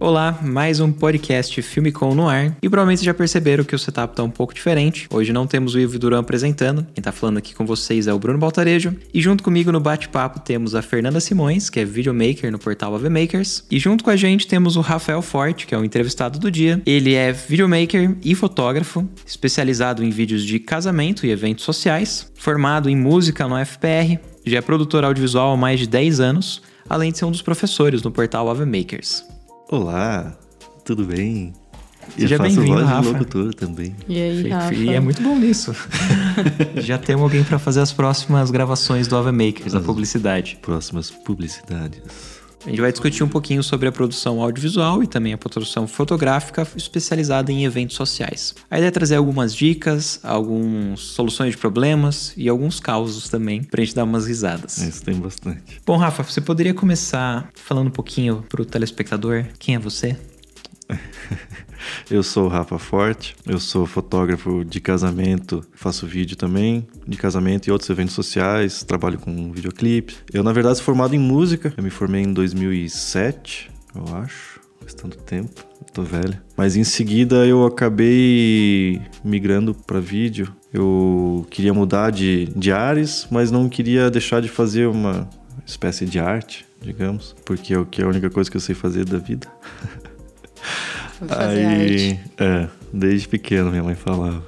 Olá, mais um podcast Filme Com no ar. E provavelmente já perceberam que o setup tá um pouco diferente. Hoje não temos o Ivo Duran apresentando. Quem tá falando aqui com vocês é o Bruno Baltarejo. E junto comigo no bate-papo temos a Fernanda Simões, que é videomaker no portal AV Makers. E junto com a gente temos o Rafael Forte, que é o entrevistado do dia. Ele é videomaker e fotógrafo, especializado em vídeos de casamento e eventos sociais, formado em música no FPR, já é produtor audiovisual há mais de 10 anos, além de ser um dos professores no portal AV Makers. Olá, tudo bem? Seja Eu faço bem-vindo, voz de Rafa. locutor também. E aí, Rafa? E é muito bom nisso. Já temos alguém para fazer as próximas gravações do Ava Makers, a publicidade. Próximas publicidades. A gente vai discutir um pouquinho sobre a produção audiovisual e também a produção fotográfica especializada em eventos sociais. A ideia é trazer algumas dicas, algumas soluções de problemas e alguns causos também pra gente dar umas risadas. Isso tem bastante. Bom, Rafa, você poderia começar falando um pouquinho pro telespectador quem é você? Eu sou o Rafa Forte, eu sou fotógrafo de casamento, faço vídeo também de casamento e outros eventos sociais, trabalho com videoclipe. Eu, na verdade, sou formado em música, eu me formei em 2007, eu acho, faz tanto tempo, tô velho. Mas em seguida eu acabei migrando para vídeo. Eu queria mudar de, de áreas, mas não queria deixar de fazer uma espécie de arte, digamos, porque é o que é a única coisa que eu sei fazer da vida. Fazer aí, arte. é, desde pequeno minha mãe falava.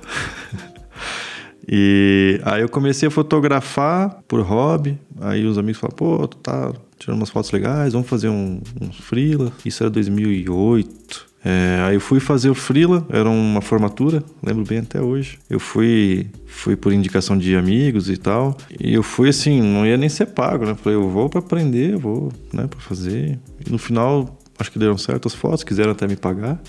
e aí eu comecei a fotografar por hobby. Aí os amigos falaram, pô, tu tá tirando umas fotos legais, vamos fazer um, um freela. Isso era 2008. É, aí eu fui fazer o freela, era uma formatura, lembro bem até hoje. Eu fui, fui por indicação de amigos e tal. E eu fui assim, não ia nem ser pago, né? Falei, eu vou pra aprender, eu vou, né, pra fazer. E no final, acho que deram certo as fotos, quiseram até me pagar.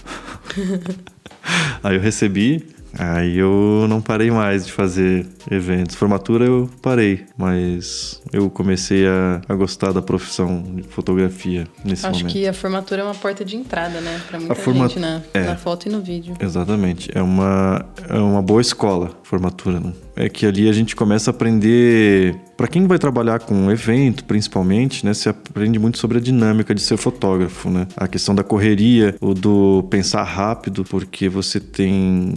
aí eu recebi, aí eu não parei mais de fazer eventos. Formatura eu parei, mas eu comecei a, a gostar da profissão de fotografia nesse Acho momento. que a formatura é uma porta de entrada, né? Pra muita forma- gente na, é. na foto e no vídeo. Exatamente. É uma, é uma boa escola, formatura, né? É que ali a gente começa a aprender. Para quem vai trabalhar com evento, principalmente, né? Você aprende muito sobre a dinâmica de ser fotógrafo, né? A questão da correria, o do pensar rápido, porque você tem.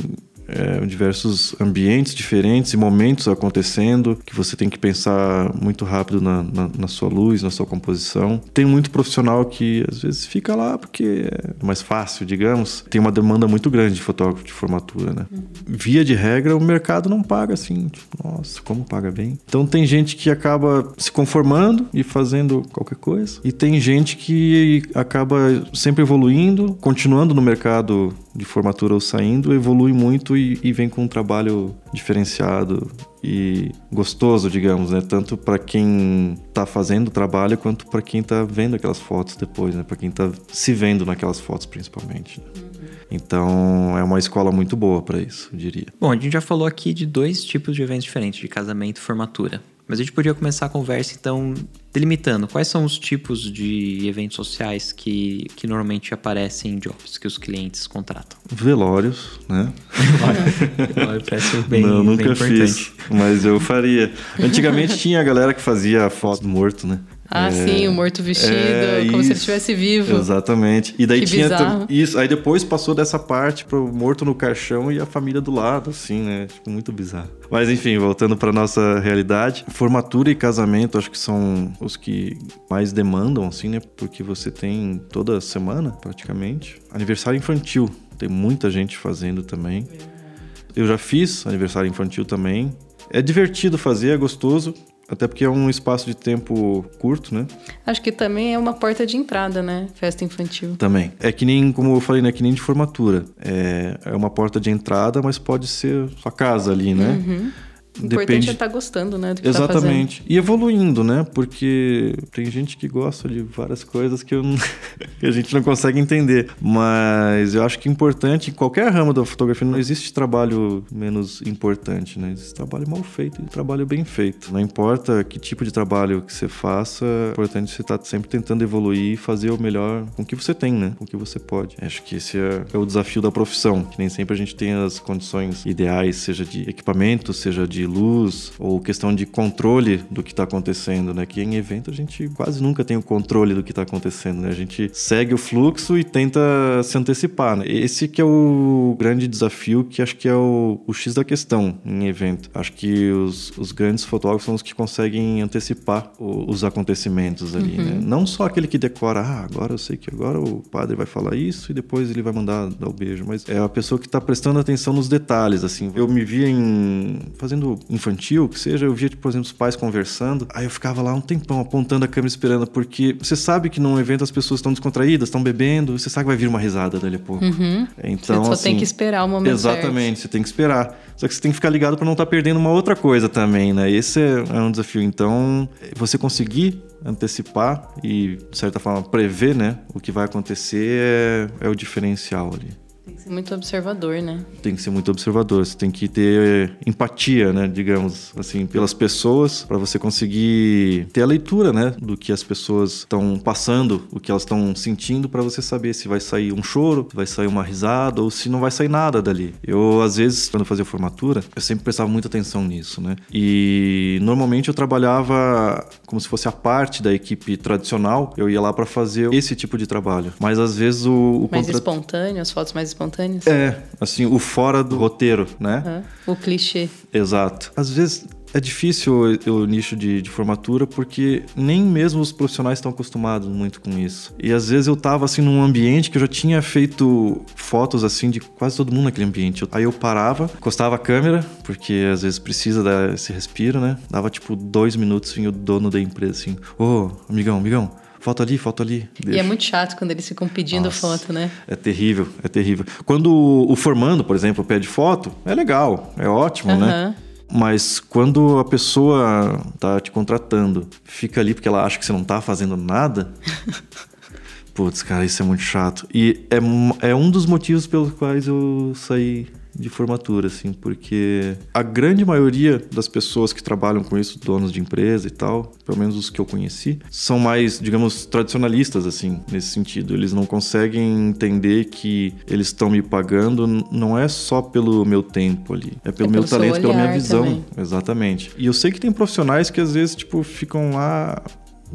É, diversos ambientes diferentes e momentos acontecendo que você tem que pensar muito rápido na, na, na sua luz, na sua composição. Tem muito profissional que às vezes fica lá porque é mais fácil, digamos. Tem uma demanda muito grande de fotógrafo de formatura, né? Via de regra, o mercado não paga assim. Tipo, nossa, como paga bem. Então tem gente que acaba se conformando e fazendo qualquer coisa. E tem gente que acaba sempre evoluindo, continuando no mercado de formatura ou saindo, evolui muito e, e vem com um trabalho diferenciado e gostoso, digamos, né? Tanto para quem tá fazendo o trabalho quanto para quem tá vendo aquelas fotos depois, né? Para quem tá se vendo naquelas fotos principalmente. né? Então, é uma escola muito boa para isso, eu diria. Bom, a gente já falou aqui de dois tipos de eventos diferentes, de casamento e formatura. Mas a gente podia começar a conversa, então, delimitando quais são os tipos de eventos sociais que, que normalmente aparecem em jobs que os clientes contratam. Velórios, né? Parece bem, Não, bem nunca importante. fiz, mas eu faria. Antigamente tinha a galera que fazia foto do morto, né? Ah, É, sim, o morto vestido, é, como se ele isso. estivesse vivo. Exatamente. E daí Que tinha bizarro. isso. Aí depois passou dessa parte pro morto no caixão e a família do lado, assim, né? Tipo, muito bizarro. Mas enfim, voltando pra nossa realidade, formatura e casamento acho que são os que mais demandam, assim, né? Porque você tem toda semana, praticamente. Aniversário infantil, tem muita gente fazendo também. Eu já fiz aniversário infantil também. É divertido fazer, é gostoso. Até porque é um espaço de tempo curto, né? Acho que também é uma porta de entrada, né? Festa infantil. Também. É que nem, como eu falei, né? Que nem de formatura. É, é uma porta de entrada, mas pode ser sua casa ali, né? O importante Depende- é estar gostando, né? Do que Exatamente. e evoluindo, né? Porque tem gente que gosta de várias coisas que, eu que a gente não consegue entender. Mas eu acho que é importante, em qualquer ramo da fotografia, não existe trabalho menos importante, né? Existe trabalho mal feito e trabalho bem feito. Não importa que tipo de trabalho que você faça, é importante você estar sempre tentando evoluir e fazer o melhor com o que você tem, né? Com o que você pode. Acho que esse é, é o desafio da profissão, que nem sempre a gente tem as condições ideais, seja de equipamento, seja de luz, ou questão de controle do que está acontecendo, né? Que em evento a gente quase nunca tem o controle do que está acontecendo, né? A gente segue o fluxo e tenta se antecipar, né? Esse que é o grande desafio, que acho que é o, o X da questão em evento. Acho que os, os grandes fotógrafos são os que conseguem antecipar o- os acontecimentos ali, né? Não só aquele que decora, ah, agora eu sei que agora o padre vai falar isso e depois ele vai mandar dar o beijo, mas é a pessoa que está prestando atenção nos detalhes, assim. Eu me via em fazendo infantil, que seja, eu via, tipo, por exemplo, os pais conversando, aí eu ficava lá um tempão apontando a câmera esperando, porque você sabe que num evento as pessoas estão descontraídas, estão bebendo, você sabe que vai vir uma risada dali a pouco. Então, Você só assim, tem que esperar o momento Exatamente, você tem que esperar. Só que você tem que ficar ligado para não estar perdendo uma outra coisa também, né? Esse é, é um desafio. Então, você conseguir antecipar e, de certa forma, prever, né? O que vai acontecer é, é o diferencial ali. Ser muito observador, né? Tem que ser muito observador, você tem que ter empatia, né, digamos assim, pelas pessoas, para você conseguir ter a leitura, né, do que as pessoas estão passando, o que elas estão sentindo, para você saber se vai sair um choro, se vai sair uma risada ou se não vai sair nada dali. Eu, às vezes, quando eu fazia formatura, eu sempre prestava muita atenção nisso, né, e normalmente eu trabalhava como se fosse a parte da equipe tradicional, eu ia lá para fazer esse tipo de trabalho, mas às vezes o, o Mais contra- espontâneo, as fotos mais espontâneas. É, assim, o fora do roteiro, né? Aham. O clichê. Exato. Às vezes é difícil o, o nicho de, de formatura porque nem mesmo os profissionais estão acostumados muito com isso. E às vezes eu tava assim num ambiente que eu já tinha feito fotos assim de quase todo mundo naquele ambiente. Aí eu parava, encostava a câmera, porque às vezes precisa dar esse respiro, né? Dava tipo dois minutos, vinha o dono da empresa assim: Ô, amigão, amigão. Foto ali, foto ali. E é Deixa. muito chato quando eles ficam pedindo Nossa. foto, né? É terrível, é terrível. Quando o- formando, por exemplo, pede foto, é legal, é ótimo, né? Aham. Mas quando a pessoa tá te contratando, fica ali porque ela acha que você não tá fazendo nada. Putz, cara, isso é muito chato. E é, é um dos motivos pelos quais eu saí de formatura, assim, porque a grande maioria das pessoas que trabalham com isso, donos de empresa e tal, pelo menos os que eu conheci, são mais, digamos, tradicionalistas, assim, nesse sentido. Eles não conseguem entender que eles estão me pagando, não é só pelo meu tempo ali, é pelo É meu pelo talento, pela minha visão. também. Exatamente. E eu sei que tem profissionais que às vezes, tipo, ficam lá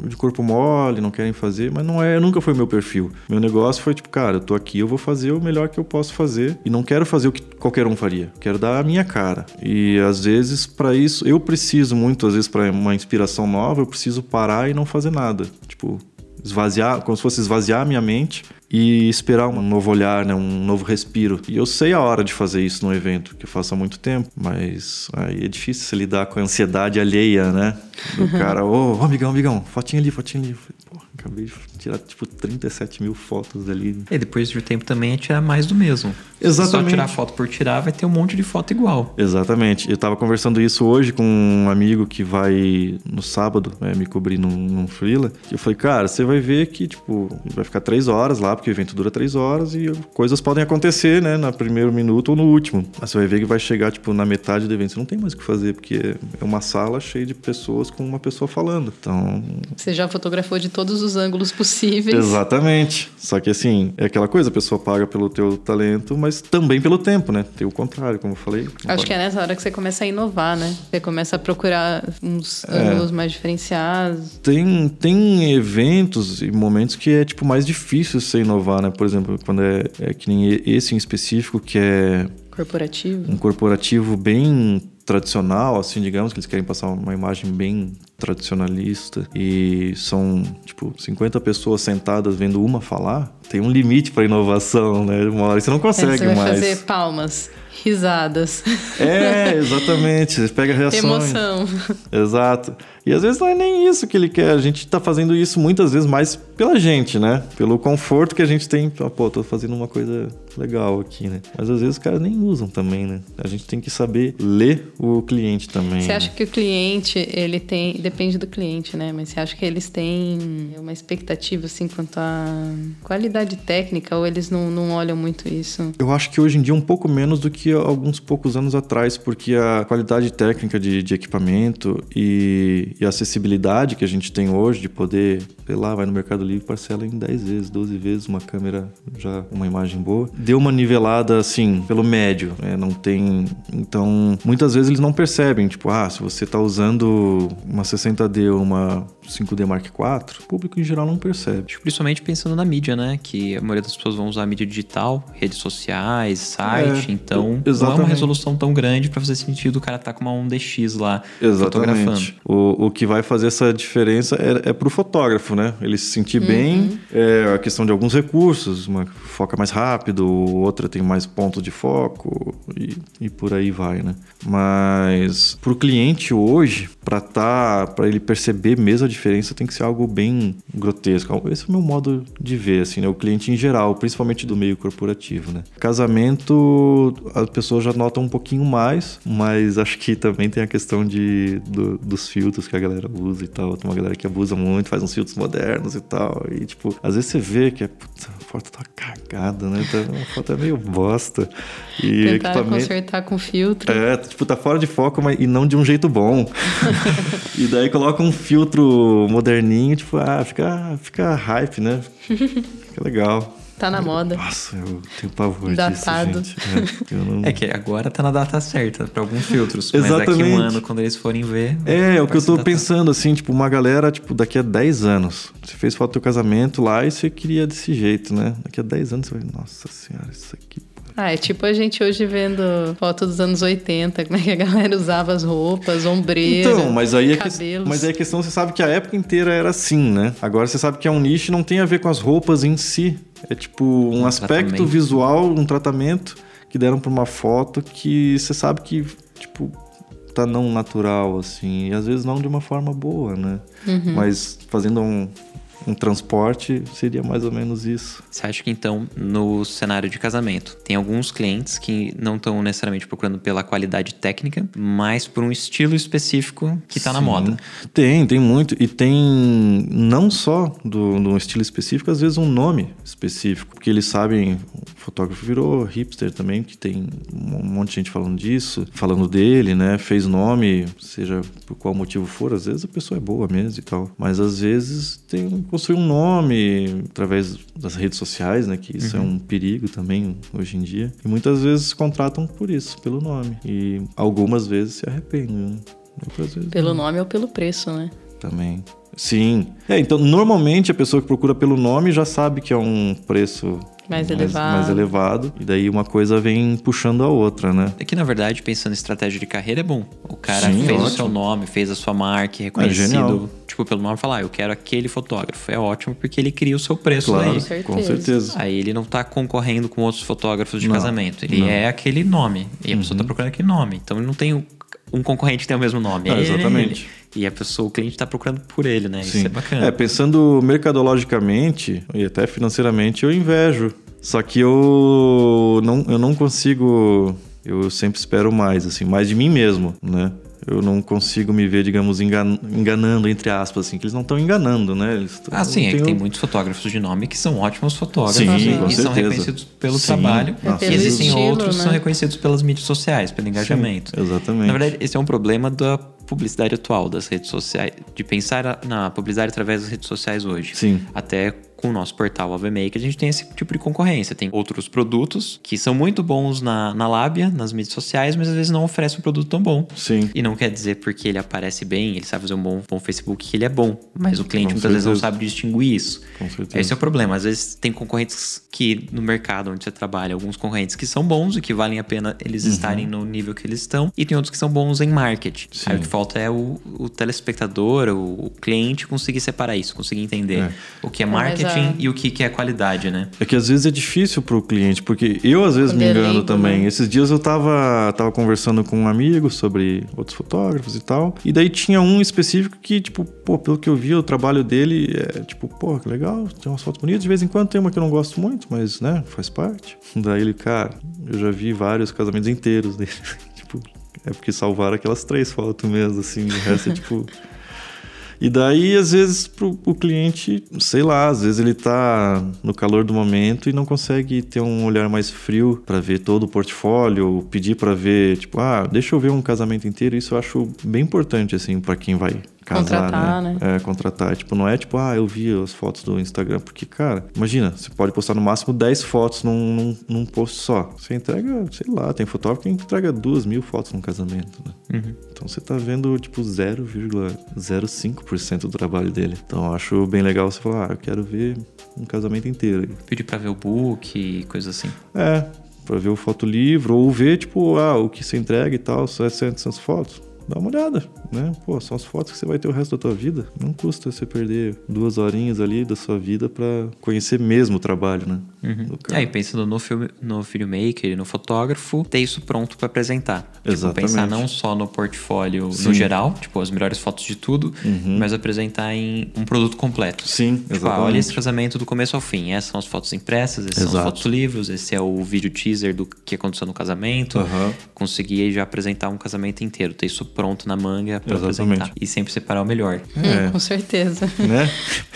de corpo mole, não querem fazer, mas não é, nunca foi meu perfil. Meu negócio foi tipo, cara, eu tô aqui, eu vou fazer o melhor que eu posso fazer e não quero fazer o que qualquer um faria. Quero dar a minha cara. E às vezes para isso eu preciso muito, às vezes para uma inspiração nova, eu preciso parar e não fazer nada. Tipo, esvaziar, como se fosse esvaziar a minha mente e esperar um novo olhar, né, um novo respiro. E eu sei a hora de fazer isso no evento, que eu faço há muito tempo, mas aí é difícil você lidar com a ansiedade alheia, né? Do cara, ô, ô, amigão, amigão, fotinha ali, fotinha ali. Pô, acabei de tirar tipo 37 mil fotos ali. E depois de um tempo também é tirar mais do mesmo. Se Exatamente. só tirar foto por tirar, vai ter um monte de foto igual. Exatamente. Eu tava conversando isso hoje com um amigo que vai no sábado né, me cobrir num, num freela. E eu falei, cara, você vai ver que, tipo, vai ficar três horas lá, porque o evento dura três horas e coisas podem acontecer, né, no primeiro minuto ou no último. Mas você vai ver que vai chegar, tipo, na metade do evento. Você não tem mais o que fazer, porque é uma sala cheia de pessoas com uma pessoa falando. Então, Você já fotografou de todos os ângulos possíveis. Exatamente. Só que assim, é aquela coisa, a pessoa paga pelo teu talento, mas também pelo tempo, né? Tem o contrário, como eu falei. Acho que é nessa hora que você começa a inovar, né? Você começa a procurar uns É. ângulos mais diferenciados. Tem, tem eventos e momentos que é tipo mais difícil você inovar, né? Por exemplo, quando é, é que nem esse em específico, que é Corporativo. um corporativo bem tradicional, assim, digamos, que eles querem passar uma imagem bem tradicionalista e são, tipo, 50 pessoas sentadas vendo uma falar, tem um limite para inovação, né? Uma hora você não Aí consegue você vai mais. fazer palmas. Risadas. É, exatamente. Pega reações. Emoção. Exato. E às vezes não é nem isso que ele quer. A gente tá fazendo isso muitas vezes mais pela gente, né? Pelo conforto que a gente tem. Ah, Pô, tô fazendo uma coisa legal aqui, né? Mas às vezes os caras nem usam também, né? A gente tem que saber ler o cliente também. Você né? acha que o cliente, ele tem. Depende do cliente, né? Mas você acha que eles têm uma expectativa, assim, quanto à qualidade técnica, ou eles não, não olham muito isso? Eu acho que hoje em dia um pouco menos do que alguns poucos anos atrás, porque a qualidade técnica de, de equipamento e, e a acessibilidade que a gente tem hoje de poder, sei lá, vai no Mercado Livre parcela em 10 vezes, 12 vezes uma câmera, já uma imagem boa, deu uma nivelada assim, pelo médio, né? Não tem. Então, muitas vezes eles não percebem, tipo, ah, se você tá usando uma 60D ou uma 5D Mark IV, o público em geral não percebe. Principalmente pensando na mídia, né? Que a maioria das pessoas vão usar mídia digital, redes sociais, site. É, então, não é uma exatamente. resolução tão grande pra fazer sentido o cara tá com uma 1DX lá fotografando. Exatamente. O, o que vai fazer essa diferença é, é pro fotógrafo, né? Ele se sentir bem, é a questão de alguns recursos, uma foca mais rápido, outra tem mais pontos de foco e, e por aí vai, né? Mas pro cliente hoje, para tá, para ele perceber mesmo a diferença, tem que ser algo bem grotesco. Esse é o meu modo de ver, assim, né? O cliente em geral, principalmente do meio corporativo, né? Casamento, as pessoas já notam um pouquinho mais, mas acho que também tem a questão de, do- dos filtros que a galera usa e tal. Tem uma galera que abusa muito, faz uns filtros modernos e tal. E, tipo, às vezes você vê que a, putz, a foto tá cagada, né? Tá, a foto é meio bosta. E Tentaram equipamento... consertar com filtro. É, tipo, tá fora de foco, mas e não de um jeito bom. e daí coloca um filtro moderninho, tipo, ah, fica, fica hype, né? Fica legal. Tá na moda. Nossa, eu tenho pavor Datado. disso, gente. É, eu não... É que agora tá na data certa pra alguns filtros. Mas daqui Exatamente. um ano, quando eles forem ver. É, é o que eu tô datado. pensando, assim, tipo, uma galera, tipo, daqui a 10 anos. Você fez foto do teu casamento lá e você queria desse jeito, né? Daqui a 10 anos você vai, nossa senhora, isso aqui. Ah, é tipo a gente hoje vendo foto dos anos 80, como é que a galera usava as roupas, ombreira, Então, mas aí, é que, cabelos. mas aí a questão, você sabe que a época inteira era assim, né? Agora você sabe que é um nicho e não tem a ver com as roupas em si. É tipo um, Um aspecto tratamento. visual, um tratamento que deram pra uma foto que você sabe que, tipo, tá não natural, assim. E às vezes não de uma forma boa, né? Uhum. Mas fazendo um, um transporte, seria mais ou menos isso. Você acha que então, no cenário de casamento, tem alguns clientes que não estão necessariamente procurando pela qualidade técnica, mas por um estilo específico que tá na moda? Tem, tem muito. E tem não só do, do estilo específico, às vezes um nome específico. Porque eles sabem, o fotógrafo virou hipster também, que tem um monte de gente falando disso, falando dele, né? Fez nome, seja por qual motivo for, às vezes a pessoa é boa mesmo e tal. Mas às vezes tem construir um nome através das redes sociais, né? Que isso é um perigo também hoje em dia. E muitas vezes contratam por isso, pelo nome. E algumas vezes se arrependem, né? Outras vezes Pelo não nome ou pelo preço, né? também. Sim. É, então, normalmente a pessoa que procura pelo nome já sabe que é um preço Mais elevado. mais elevado. E daí uma coisa vem puxando a outra, né? É que, na verdade, pensando em estratégia de carreira, é bom. O cara Sim, fez o ótimo. seu nome, fez a sua marca, é genial. reconhecido, tipo, pelo nome, falar, ah, eu quero aquele fotógrafo. É ótimo porque ele cria o seu preço Claro, daí. certeza. com certeza. Aí ele não tá concorrendo com outros fotógrafos de Não, casamento. Ele não. Uhum. é aquele nome. E a pessoa tá procurando aquele nome. Então ele não tem um- concorrente que tem o mesmo nome. Ah, É exatamente. ele. E a pessoa, o cliente tá procurando por ele, né? Isso Sim. é bacana. É, pensando mercadologicamente e até financeiramente, eu invejo. Só que eu não, eu não consigo. Eu sempre espero mais, assim, mais de mim mesmo, né? Eu não consigo me ver, digamos, engan- enganando, entre aspas, assim, que eles não estão enganando, né? Eles Ah, sim, é que tem muitos fotógrafos de nome que são ótimos fotógrafos Sim, e, com e são reconhecidos pelo Sim, trabalho. nossa, e existem estilo, outros que né? são reconhecidos pelas mídias sociais, pelo engajamento. Sim, exatamente. Na verdade, esse é um problema da publicidade atual, das redes sociais, de pensar na publicidade através das redes sociais hoje. Sim. Até com o nosso portal AVMake, a gente tem esse tipo de concorrência. Tem outros produtos que são muito bons na, na lábia, nas mídias sociais, mas às vezes não oferecem um produto tão bom. Sim. E não quer dizer porque ele aparece bem, ele sabe fazer um bom, bom Facebook, que ele é bom. Mas o cliente Com muitas vezes não certeza. sabe distinguir isso. Com certeza. Esse é o problema. Às vezes tem concorrentes que no mercado onde você trabalha, alguns concorrentes que são bons e que valem a pena eles estarem no nível que eles estão, e tem outros que são bons em marketing. Sim. Aí o que falta é o, o telespectador, o, o cliente conseguir separar isso, conseguir entender É. o que é marketing marketing e o que, que é qualidade, né? É que às vezes é difícil pro cliente, porque eu às vezes Quando me engano também. né? Esses dias eu tava, tava conversando com um amigo sobre outros fotógrafos e tal. E daí tinha um específico que, tipo, pô, pelo que eu vi, o trabalho dele é tipo, pô, que legal, tem umas fotos bonitas. De vez em quando tem uma que eu não gosto muito, mas, né, faz parte. Daí ele, cara, eu já vi vários casamentos inteiros dele. tipo, é porque salvaram aquelas três fotos mesmo, assim. O resto é tipo. E daí, às vezes, pro, o cliente, sei lá, às vezes ele tá no calor do momento e não consegue ter um olhar mais frio para ver todo o portfólio, pedir para ver, tipo, ah, deixa eu ver um casamento inteiro. Isso eu acho bem importante, assim, para quem vai casar, Contratar, né? né? É, contratar. Tipo, não é tipo, ah, eu vi as fotos do Instagram. Porque, cara, imagina, você pode postar no máximo 10 fotos num, num, num post só. Você entrega, sei lá, tem fotógrafo que entrega duas mil fotos num casamento, né? Então você tá vendo, tipo, 0,05% do trabalho dele. Então eu acho bem legal você falar, ah, eu quero ver um casamento inteiro. Pedir pra ver o book, coisa assim. É, pra ver o fotolivro, ou ver, tipo, ah, o que você entrega e tal, só essas fotos. Dá uma olhada, né? Pô, são as fotos que você vai ter o resto da tua vida. Não custa você perder duas horinhas ali da sua vida pra conhecer mesmo o trabalho, né? Do cara. Aí, pensando no, filme, no filmmaker e no fotógrafo, ter isso pronto pra apresentar. Tipo, Exatamente. pensar não só no portfólio Sim. no geral, tipo, as melhores fotos de tudo, mas apresentar em um produto completo. Sim, Tipo, ah, exatamente. olha esse casamento do começo ao fim. Essas são as fotos impressas, esses são os Exato. fotos livros, esse é o vídeo teaser do que aconteceu no casamento. Aham. Conseguir aí já apresentar um casamento inteiro, ter isso pronto na manga pra Exatamente. apresentar. E sempre separar o melhor. É. Hum, com certeza. né?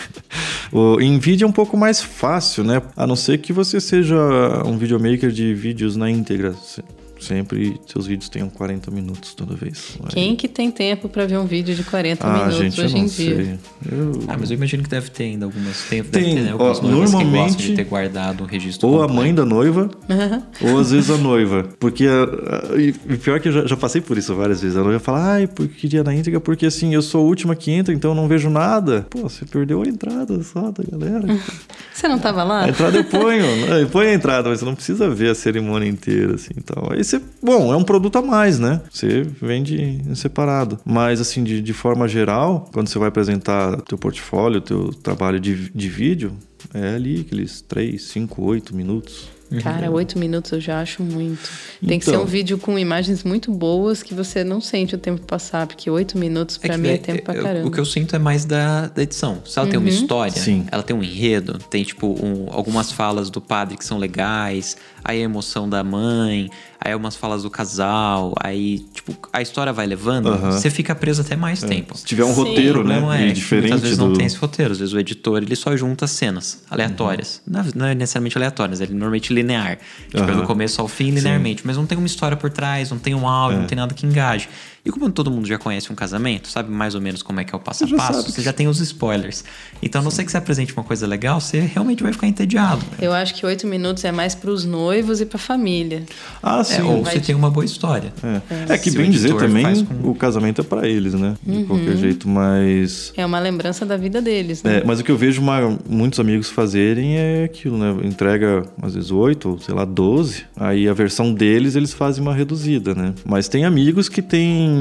O, em vídeo é um pouco mais fácil, né? A não ser que você seja um videomaker de vídeos na íntegra. Se- Sempre seus vídeos tenham 40 minutos toda vez. Aí- Quem que tem tempo pra ver um vídeo de 40 Ah, minutos gente, hoje em dia? sei. Eu- Ah, mas eu imagino que deve ter ainda algumas. Tem, Tem, deve ter, né? Algumas ó, noivas que gostam normalmente- de ter guardado um registro. Ou a completo. mãe da noiva, ou às vezes a noiva. Porque, a- a- e pior que eu já, já passei por isso várias vezes. A noiva fala, ai, porque queria na íntegra, porque assim, eu sou a última que entra, então eu não vejo nada. Pô, você perdeu a entrada só da galera. Você não tava lá? A entrada eu ponho, eu ponho a entrada, mas você não precisa ver a cerimônia inteira, assim, então. Aí você, bom, é um produto a mais, né? Você vende em separado. Mas, assim, de, de forma geral, quando você vai apresentar teu portfólio, teu trabalho de, de vídeo, é ali aqueles 3, 5, 8 minutos. Cara, oito minutos eu já acho muito. Tem que ser Então. um vídeo com imagens muito boas que você não sente o tempo passar, porque oito minutos pra que mim é daí, tempo pra eu- caramba. O que eu sinto é mais da, da edição. Se ela tem uma história, Sim. ela tem um enredo, tem tipo um- algumas falas do padre que são legais, aí a emoção da mãe, aí umas falas do casal, aí tipo a história vai levando, você fica preso até mais tempo. Se tiver um Sim. roteiro, né? e é diferente muitas vezes do... não tem esse roteiro. Às vezes o editor ele só junta cenas aleatórias. Não, não é necessariamente aleatórias, ele é normalmente linear. Tipo, é do começo ao fim, linearmente. Mas não tem uma história por trás, não tem um áudio, É. não tem nada que engaje. E como todo mundo já conhece um casamento, sabe mais ou menos como é que é o passo a Você passo, sabe você já tem os spoilers. Então, a não sei que você apresente uma coisa legal, você realmente vai ficar entediado. Eu acho que oito minutos é mais pros noivos e pra família. Ah, sim. É, ou vai você de- tem uma boa história. É, É que Se bem dizer também, com- o casamento é pra eles, né? De Uhum. qualquer jeito, mas... É uma lembrança da vida deles, né? É, mas o que eu vejo uma- muitos amigos fazerem é aquilo, né? Entrega às vezes 8 ou sei lá 12, aí a versão deles eles fazem uma reduzida, né? Mas tem amigos que têm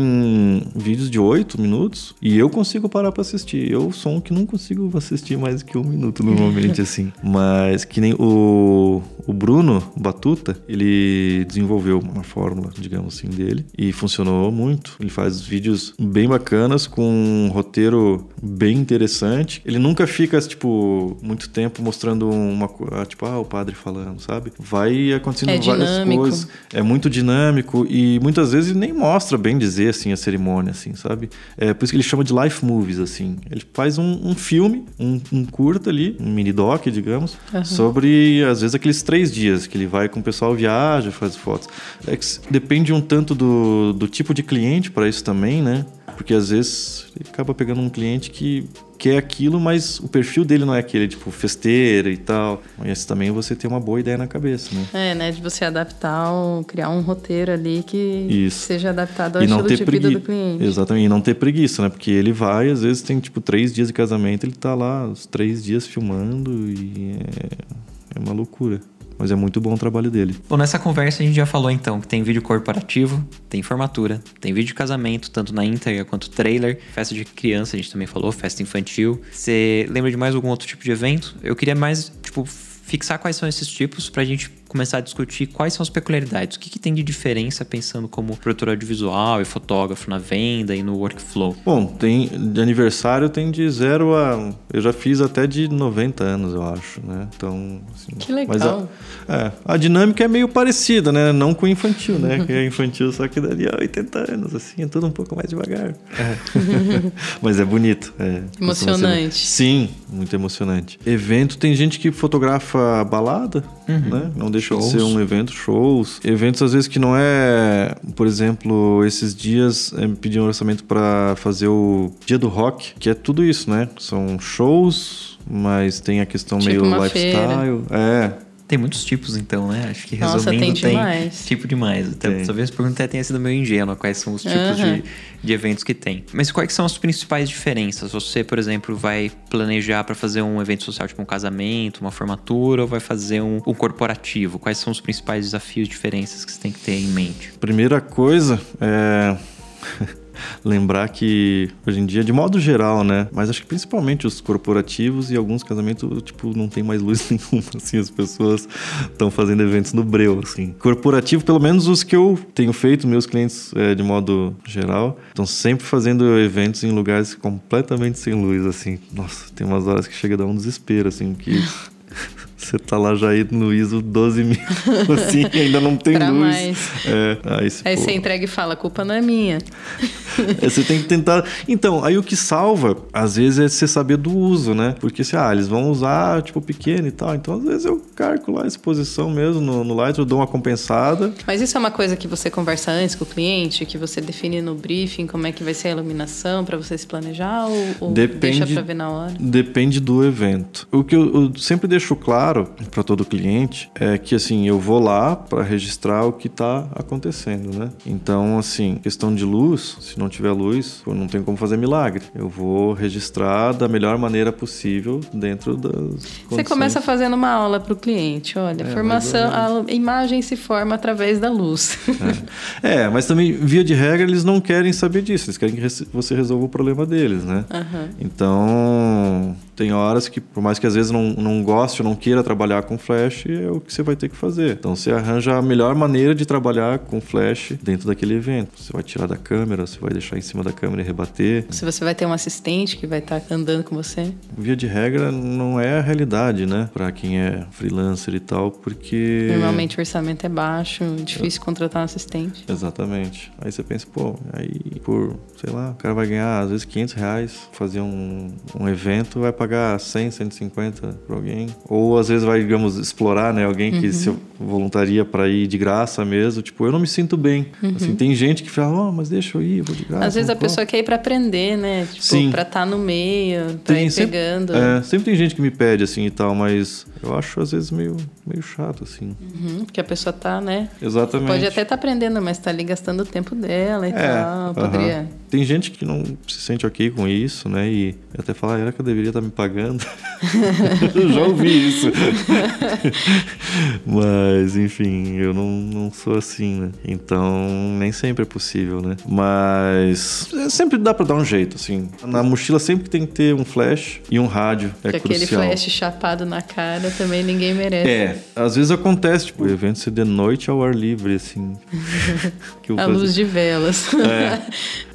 vídeos de 8 minutos e eu consigo parar pra assistir. Eu sou um que não consigo assistir mais que um minuto normalmente, assim. Mas que nem o, o Bruno Batuta, ele desenvolveu uma fórmula, digamos assim, dele e funcionou muito. Ele faz vídeos bem bacanas com um roteiro bem interessante. Ele nunca fica, tipo, muito tempo mostrando uma coisa, tipo, ah, o padre falando, sabe? Vai acontecendo É várias coisas. É muito dinâmico e muitas vezes ele nem mostra bem dizer, assim, a cerimônia, assim, sabe? É por isso que ele chama de life movies, assim. Ele faz um, um filme, um, um curta ali, um mini doc, digamos, sobre, às vezes, aqueles três dias que ele vai com o pessoal, viaja, faz fotos. É depende um tanto do, do tipo de cliente para isso também, né? Porque às vezes ele acaba pegando um cliente que quer aquilo, mas o perfil dele não é aquele, tipo, festeiro e tal. Mas também você tem uma boa ideia na cabeça, né? É, né? De você adaptar, criar um roteiro ali que Isso. seja adaptado ao e não estilo ter de vida do cliente. Exatamente, e não ter preguiça, né? Porque ele vai, às vezes tem tipo três dias de casamento, ele tá lá os três dias filmando e é, é uma loucura. Mas é muito bom o trabalho dele. Bom, nessa conversa a gente já falou então que tem vídeo corporativo, tem formatura, tem vídeo de casamento, tanto na íntegra quanto trailer, festa de criança, a gente também falou, festa infantil. Você lembra de mais algum outro tipo de evento? Eu queria mais, tipo, fixar quais são esses tipos pra gente começar a discutir quais são as peculiaridades. O que, que tem de diferença pensando como produtor audiovisual e fotógrafo na venda e no workflow? Bom, tem de aniversário tem de zero a. Eu já fiz até de 90 anos, eu acho, né? Então. Assim, Que legal. Mas a, é, a dinâmica é meio parecida, né? Não com o infantil, né? Que é infantil, só que daria 80 anos, assim, é tudo um pouco mais devagar. mas é bonito. É, Emocionante. Sim, muito emocionante. Evento, tem gente que fotografa balada, né? Não deixa de Shows. ser um evento, shows. Eventos, às vezes, que não é... Por exemplo, esses dias eh, me pediram um orçamento para fazer o Dia do Rock, que é tudo isso, né? São shows, mas tem a questão Tipo meio lifestyle. É, Tem muitos tipos, então, né? Acho que Nossa, resumindo, tem demais. tipo demais. Até, Tem. talvez a pergunta até tenha sido meio ingênua, quais são os tipos Aham. de, de eventos que tem. Mas quais são as principais diferenças? Você, por exemplo, vai planejar para fazer um evento social, tipo um casamento, uma formatura, ou vai fazer um, um corporativo? Quais são os principais desafios e diferenças que você tem que ter em mente? Primeira coisa é lembrar que hoje em dia, de modo geral, né? Mas acho que principalmente os corporativos e alguns casamentos, tipo, não tem mais luz nenhuma, assim, as pessoas estão fazendo eventos no breu, assim. Corporativo, pelo menos os que eu tenho feito, meus clientes, é, de modo geral, estão sempre fazendo eventos em lugares completamente sem luz, assim. Nossa, tem umas horas que chega a dar um desespero, assim, que... Você tá lá já aí no ISO 12 mil, assim, ainda não tem Pra luz. mais. É, aí, você, Aí pô, você entrega e fala, a culpa não é minha. é, Você tem que tentar. Então, aí o que salva, às vezes, é você saber do uso, né? Porque se, ah, eles vão usar, tipo, pequeno e tal. Então, às vezes, eu carco lá a exposição mesmo no, no Lightroom, eu dou uma compensada. Mas isso é uma coisa que você conversa antes com o cliente, que você define no briefing como é que vai ser a iluminação pra você se planejar ou, ou Depende- deixa pra ver na hora? Depende do evento. O que eu, eu sempre deixo claro para todo cliente é que assim, eu vou lá para registrar o que tá acontecendo, né? Então, assim, questão de luz, se não tiver luz, pô, não tem como fazer milagre. Eu vou registrar da melhor maneira possível dentro das Você condições. começa fazendo uma aula pro cliente, olha, É, formação, a imagem se forma através da luz. É. É, mas também, via de regra, eles não querem saber disso. Eles querem que você resolva o problema deles, né? Aham. Então, tem horas que, por mais que às vezes não, não goste ou não queira trabalhar com flash, é o que você vai ter que fazer. Então, você arranja a melhor maneira de trabalhar com flash dentro daquele evento. Você vai tirar da câmera, você vai deixar em cima da câmera e rebater. Se você vai ter um assistente que vai estar andando com você. Via de regra, não é a realidade, né? Pra quem é freelancer e tal, porque... Normalmente o orçamento é baixo, difícil contratar um assistente. Exatamente. Aí você pensa, pô, aí por, sei lá, o cara vai ganhar às vezes 500 reais fazer um, um evento, vai pagar 100, 150 pra alguém. Ou às vezes vai, digamos, explorar, né? Alguém que se voluntaria pra ir de graça mesmo. Tipo, eu não me sinto bem. Assim, tem gente que fala, oh, mas deixa eu ir, eu vou de graça. Às vezes a pessoa quer ir pra aprender, né? Tipo, pra estar no meio, pra ir sempre, pegando. é, sempre tem gente que me pede assim e tal, mas eu acho às vezes meio, meio chato, assim. Uhum, porque a pessoa tá, né? Exatamente. Pode até estar aprendendo, mas tá ali gastando o tempo dela e tal. aham. Poderia. Tem gente que não se sente ok com isso, né? E até fala, ah, era que eu deveria estar me pagando? eu já ouvi isso. Mas, enfim, eu não, não sou assim, né? Então, nem sempre é possível, né? Mas é, sempre dá pra dar um jeito, assim. Na mochila sempre tem que ter um flash e um rádio. É Porque aquele crucial. flash chapado na cara também ninguém merece. É, às vezes acontece, tipo, o evento ser de noite ao ar livre, assim. que A luz de velas. É.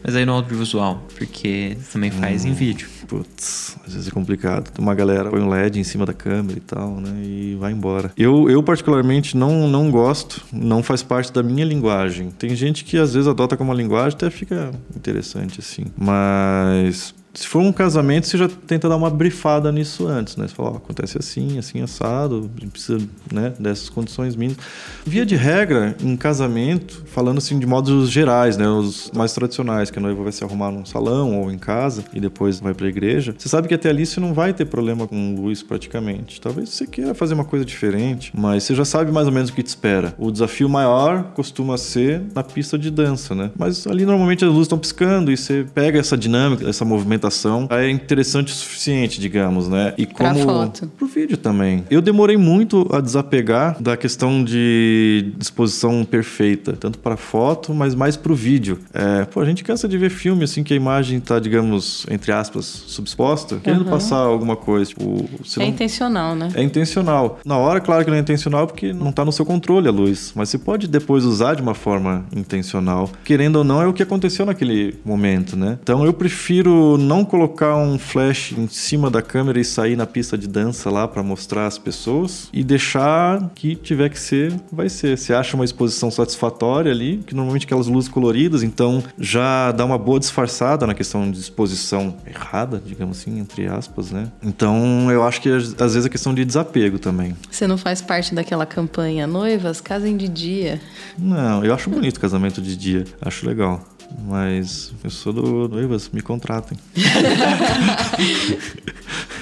Mas aí no audiovisual, porque também faz Hum. em vídeo. Putz, às vezes é complicado. Uma galera põe um LED em cima da câmera e tal, né? E vai embora. Eu, eu particularmente, não, não gosto, não faz parte da minha linguagem. Tem gente que às vezes adota como uma linguagem, até fica interessante, assim. Mas. Se for um casamento, você já tenta dar uma brifada nisso antes, né? Você fala, ó, acontece assim, assim, assado, precisa, né, dessas condições mínimas. Via de regra, em casamento, falando assim de modos gerais, né, os mais tradicionais, que a noiva vai se arrumar num salão ou em casa e depois vai pra igreja, você sabe que até ali você não vai ter problema com luz praticamente. Talvez você queira fazer uma coisa diferente, mas você já sabe mais ou menos o que te espera. O desafio maior costuma ser na pista de dança, né? Mas ali normalmente as luzes estão piscando e você pega essa dinâmica, essa movimentação captação é interessante o suficiente, digamos, né? E Pra como foto. pro vídeo também. Eu demorei muito a desapegar da questão de disposição perfeita, tanto para foto, mas mais pro vídeo. É, pô, a gente cansa de ver filme assim que a imagem tá, digamos, entre aspas, subexposta, querendo passar alguma coisa, tipo, É não- intencional, né? é intencional. Na hora, claro que não é intencional porque não tá no seu controle a luz. Mas você pode depois usar de uma forma intencional. Querendo ou não, é o que aconteceu naquele momento, né? Então eu prefiro não colocar um flash em cima da câmera e sair na pista de dança lá pra mostrar as pessoas e deixar que tiver que ser, vai ser. Você acha uma exposição satisfatória ali, que normalmente aquelas luzes coloridas, então já dá uma boa disfarçada na questão de exposição errada, digamos assim, entre aspas, né? Então eu acho que às às vezes é questão de desapego também. Você não faz parte daquela campanha noivas, casem de dia. Não, eu acho bonito casamento de dia, acho legal. Mas eu sou do noivas, me contratem.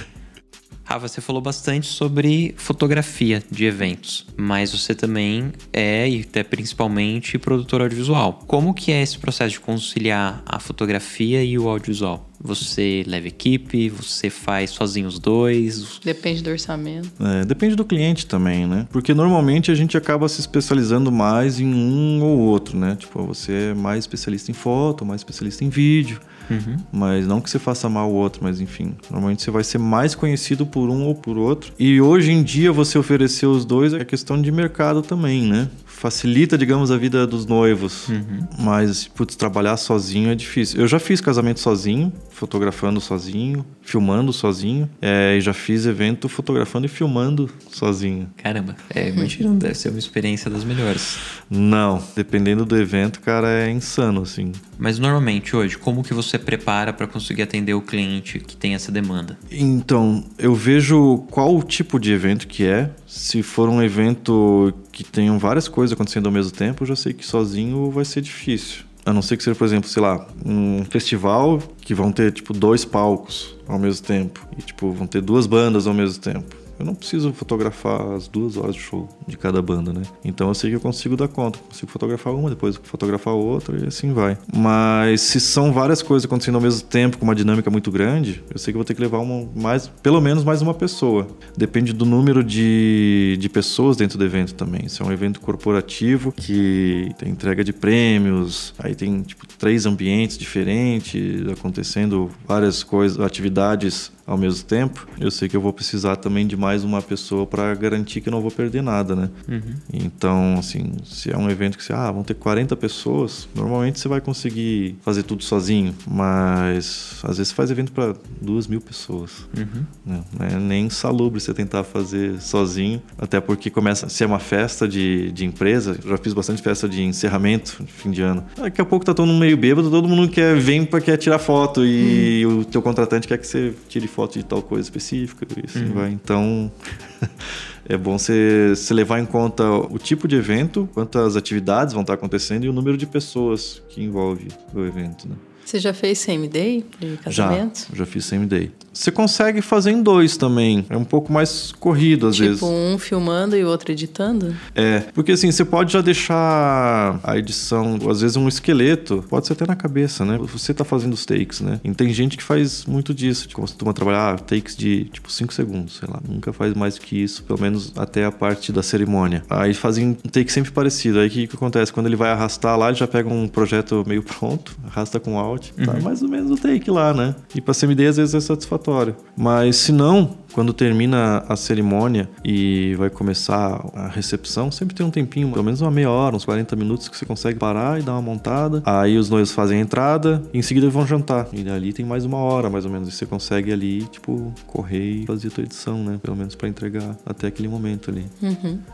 Ah, você falou bastante sobre fotografia de eventos, mas você também é, e até principalmente, produtor audiovisual. Como que é esse processo de conciliar a fotografia e o audiovisual? Você leva equipe, você faz sozinho os dois? Depende do orçamento. É, depende do cliente também, né? Porque normalmente a gente acaba se especializando mais em um ou outro, né? Tipo, você é mais especialista em foto, mais especialista em vídeo. Mas não que você faça mal o outro, mas enfim. Normalmente você vai ser mais conhecido por um ou por outro. E hoje em dia você oferecer os dois é questão de mercado também, né? Facilita, digamos, a vida dos noivos. Mas, putz, trabalhar sozinho é difícil. Eu já fiz casamento sozinho, fotografando sozinho, filmando sozinho. É, e já fiz evento fotografando e filmando sozinho. Caramba, é, imagina, deve ser uma experiência das melhores. Não, dependendo do evento, cara, é insano, assim. Mas normalmente hoje, como que você prepara para conseguir atender o cliente que tem essa demanda? Então, eu vejo qual o tipo de evento que é. Se for um evento que tenham várias coisas acontecendo ao mesmo tempo, eu já sei que sozinho vai ser difícil. A não ser que seja, por exemplo, sei lá, um festival que vão ter, tipo, dois palcos ao mesmo tempo. E, tipo, vão ter duas bandas ao mesmo tempo. Eu não preciso fotografar as duas horas de show de cada banda, né? Então eu sei que eu consigo dar conta. Consigo fotografar uma, depois fotografar outra e assim vai. Mas se são várias coisas acontecendo ao mesmo tempo, com uma dinâmica muito grande, eu sei que eu vou ter que levar uma, mais, pelo menos mais uma pessoa. Depende do número de, de pessoas dentro do evento também. Se é um evento corporativo que tem entrega de prêmios, aí tem tipo três ambientes diferentes acontecendo, várias coisas, atividades ao mesmo tempo, eu sei que eu vou precisar também de mais uma pessoa para garantir que não vou perder nada, né? Então, assim, se é um evento que você, ah, vão ter 40 pessoas, normalmente você vai conseguir fazer tudo sozinho, mas às vezes você faz evento para duas mil pessoas. Né? Não é nem salubre você tentar fazer sozinho, até porque começa a ser uma festa de, de empresa. Já fiz bastante festa de encerramento, fim de ano. Daqui a pouco tá todo mundo meio bêbado, todo mundo quer vem para quer tirar foto e o teu contratante quer que você tire foto de tal coisa específica e assim vai. Então é bom você, levar em conta o tipo de evento, quantas atividades vão estar acontecendo e o número de pessoas que envolve o evento, né? Você já fez CMD de Já, casamento? já fiz same day. Você consegue fazer em dois também. É um pouco mais corrido às vezes. Tipo, um filmando e o outro editando? É, porque assim, você pode já deixar a edição, às vezes um esqueleto, pode ser até na cabeça, né? Você tá fazendo os takes, né? E tem gente que faz muito disso, costuma trabalhar takes de tipo 5 segundos, sei lá, nunca faz mais do que isso, pelo menos até a parte da cerimônia. Aí fazem um take sempre parecido. Aí o que, que acontece? Quando ele vai arrastar lá, ele já pega um projeto meio pronto, arrasta com alt, tá mais ou menos o take lá, né? E pra CMD às vezes é satisfatório. Mas se não, quando termina a cerimônia e vai começar a recepção, sempre tem um tempinho, pelo menos uma meia hora, uns 40 minutos que você consegue parar e dar uma montada. Aí os noivos fazem a entrada e em seguida vão jantar. E ali tem mais uma hora, mais ou menos. E você consegue ali, tipo, correr e fazer a tua edição, né? Pelo menos pra entregar até aquele momento ali.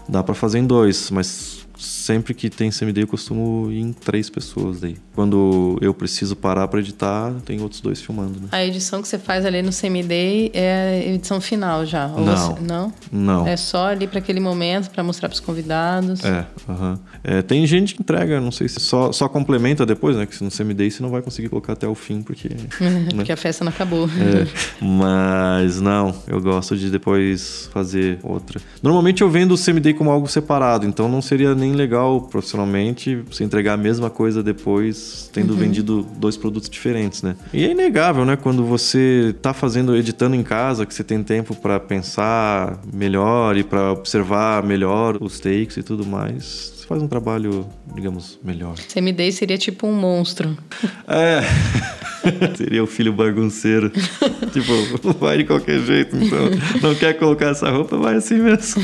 Dá pra fazer em dois, mas sempre que tem CMD eu costumo ir em três pessoas daí. Quando eu preciso parar pra editar, tem outros dois filmando, né? A edição que você faz ali no CMD é a edição final já? Ou Não. você- não? Não. É só ali para aquele momento, para mostrar para os convidados. É, aham. É, tem gente que entrega, não sei se só, só complementa depois, né? Que se no CMD você não vai conseguir colocar até o fim, porque. Porque a festa não acabou. É, mas não, eu gosto de depois fazer outra. Normalmente eu vendo o CMD como algo separado, então não seria nem bem legal profissionalmente você entregar a mesma coisa depois, tendo vendido dois produtos diferentes, né? E é inegável, né? Quando você tá fazendo, editando em casa, que você tem tempo para pensar melhor e para observar melhor os takes e tudo mais, você faz um trabalho, digamos, melhor. CMD seria tipo um monstro. É. Seria o filho bagunceiro. tipo, vai de qualquer jeito, então. Não quer colocar essa roupa, vai assim mesmo.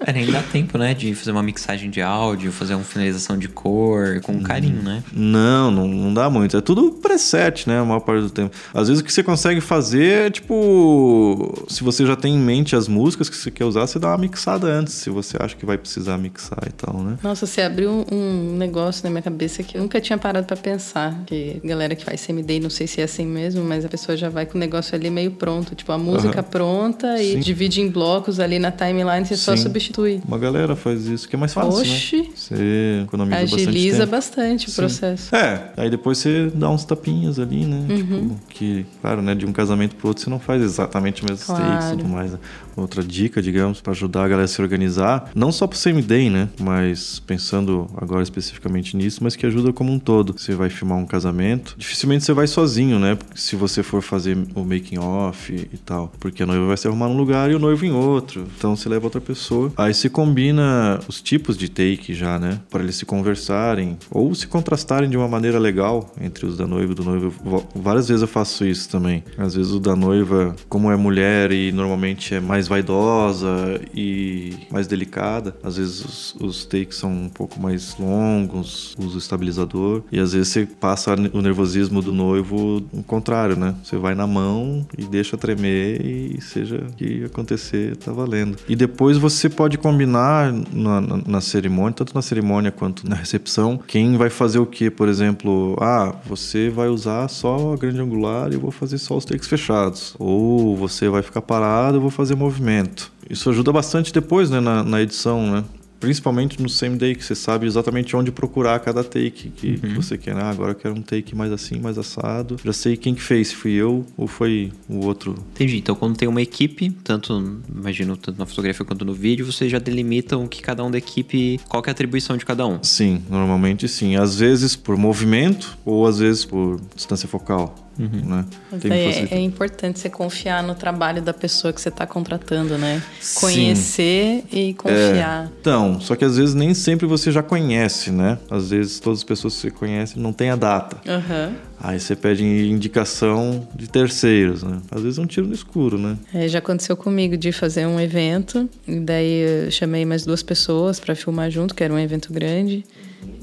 É, nem dá tempo, né? De fazer uma mixagem de áudio, fazer uma finalização de cor com carinho, né? Não, não, não dá muito. É tudo preset, né? A maior parte do tempo. Às vezes o que você consegue fazer é tipo. Se você já tem em mente as músicas que você quer usar, você dá uma mixada antes, se você acha que vai precisar mixar e tal, né? Nossa, você abriu um negócio na minha cabeça que eu nunca tinha parado pra pensar. Que galera que faz CMD, não sei se é assim mesmo, mas a pessoa já vai com o negócio ali meio pronto. Tipo, a música Aham. pronta e Sim. divide em blocos ali na timeline, você só Sim. substitui. Uma galera faz isso, que é mais fácil, Oxi. né? Você economiza Agiliza bastante bastante o processo. É, aí depois você dá uns tapinhas ali, né? Uhum. Tipo, que, claro, né? De um casamento pro outro você não faz exatamente o mesmo Claro. takes e tudo mais. né? Outra dica, digamos, pra ajudar a galera a se organizar, não só pro day, né? Mas pensando agora especificamente nisso, mas que ajuda como um todo. Você vai filmar um casamento, dificilmente você vai sozinho, né? Se você for fazer o making off e tal, porque a noiva vai se arrumar num lugar e o noivo em outro. Então você leva outra pessoa. Aí se combina os tipos de take já, né? Para eles se conversarem ou se contrastarem de uma maneira legal entre os da noiva e do noivo. Várias vezes eu faço isso também. Às vezes o da noiva, como é mulher e normalmente é mais vaidosa e mais delicada, às vezes os, os takes são um pouco mais longos, usa o estabilizador e às vezes você passa o nervosismo do noivo o contrário, né? Você vai na mão e deixa tremer e seja o que acontecer, tá valendo. E depois você pode combinar na, na- na cerimônia, tanto na cerimônia quanto na recepção, quem vai fazer o que, por exemplo, ah, você vai usar só a grande angular e eu vou fazer só os takes fechados. Ou você vai ficar parado, eu vou fazer movimento. Isso ajuda bastante depois, né, na, na edição, né? Principalmente no same day, que você sabe exatamente onde procurar cada take que, que você quer. Ah, agora eu quero um take mais assim, mais assado. Já sei quem que fez, fui eu ou foi o outro. Entendi. Então, quando tem uma equipe, tanto, imagino, tanto na fotografia quanto no vídeo, vocês já delimitam o que cada um da equipe, qual que é a atribuição de cada um. Sim, normalmente sim. Às vezes por movimento ou às vezes por distância focal. Né? Mas Tem aí é, é importante você confiar no trabalho da pessoa que você está contratando, né? Sim. Conhecer e confiar. Então, só que às vezes nem sempre você já conhece, né? Às vezes todas as pessoas que você conhece não tem a data. Aham. Aí você pede indicação de terceiros, né? Às vezes é um tiro no escuro, né? É, já aconteceu comigo de fazer um evento, e daí eu chamei mais duas pessoas para filmar junto, que era um evento grande.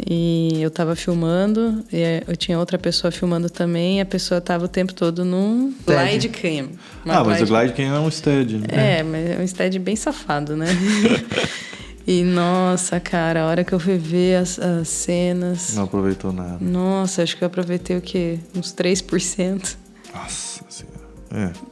E eu tava filmando, e é, eu tinha outra pessoa filmando também, e a pessoa tava o tempo todo num glide cam. Ah, mas o glide cam é um stead, né? É, mas é um stead bem safado, né? e nossa, cara, a hora que eu fui ver as, as cenas. Não aproveitou nada. Nossa, acho que eu aproveitei o quê? Uns 3%. Nossa senhora.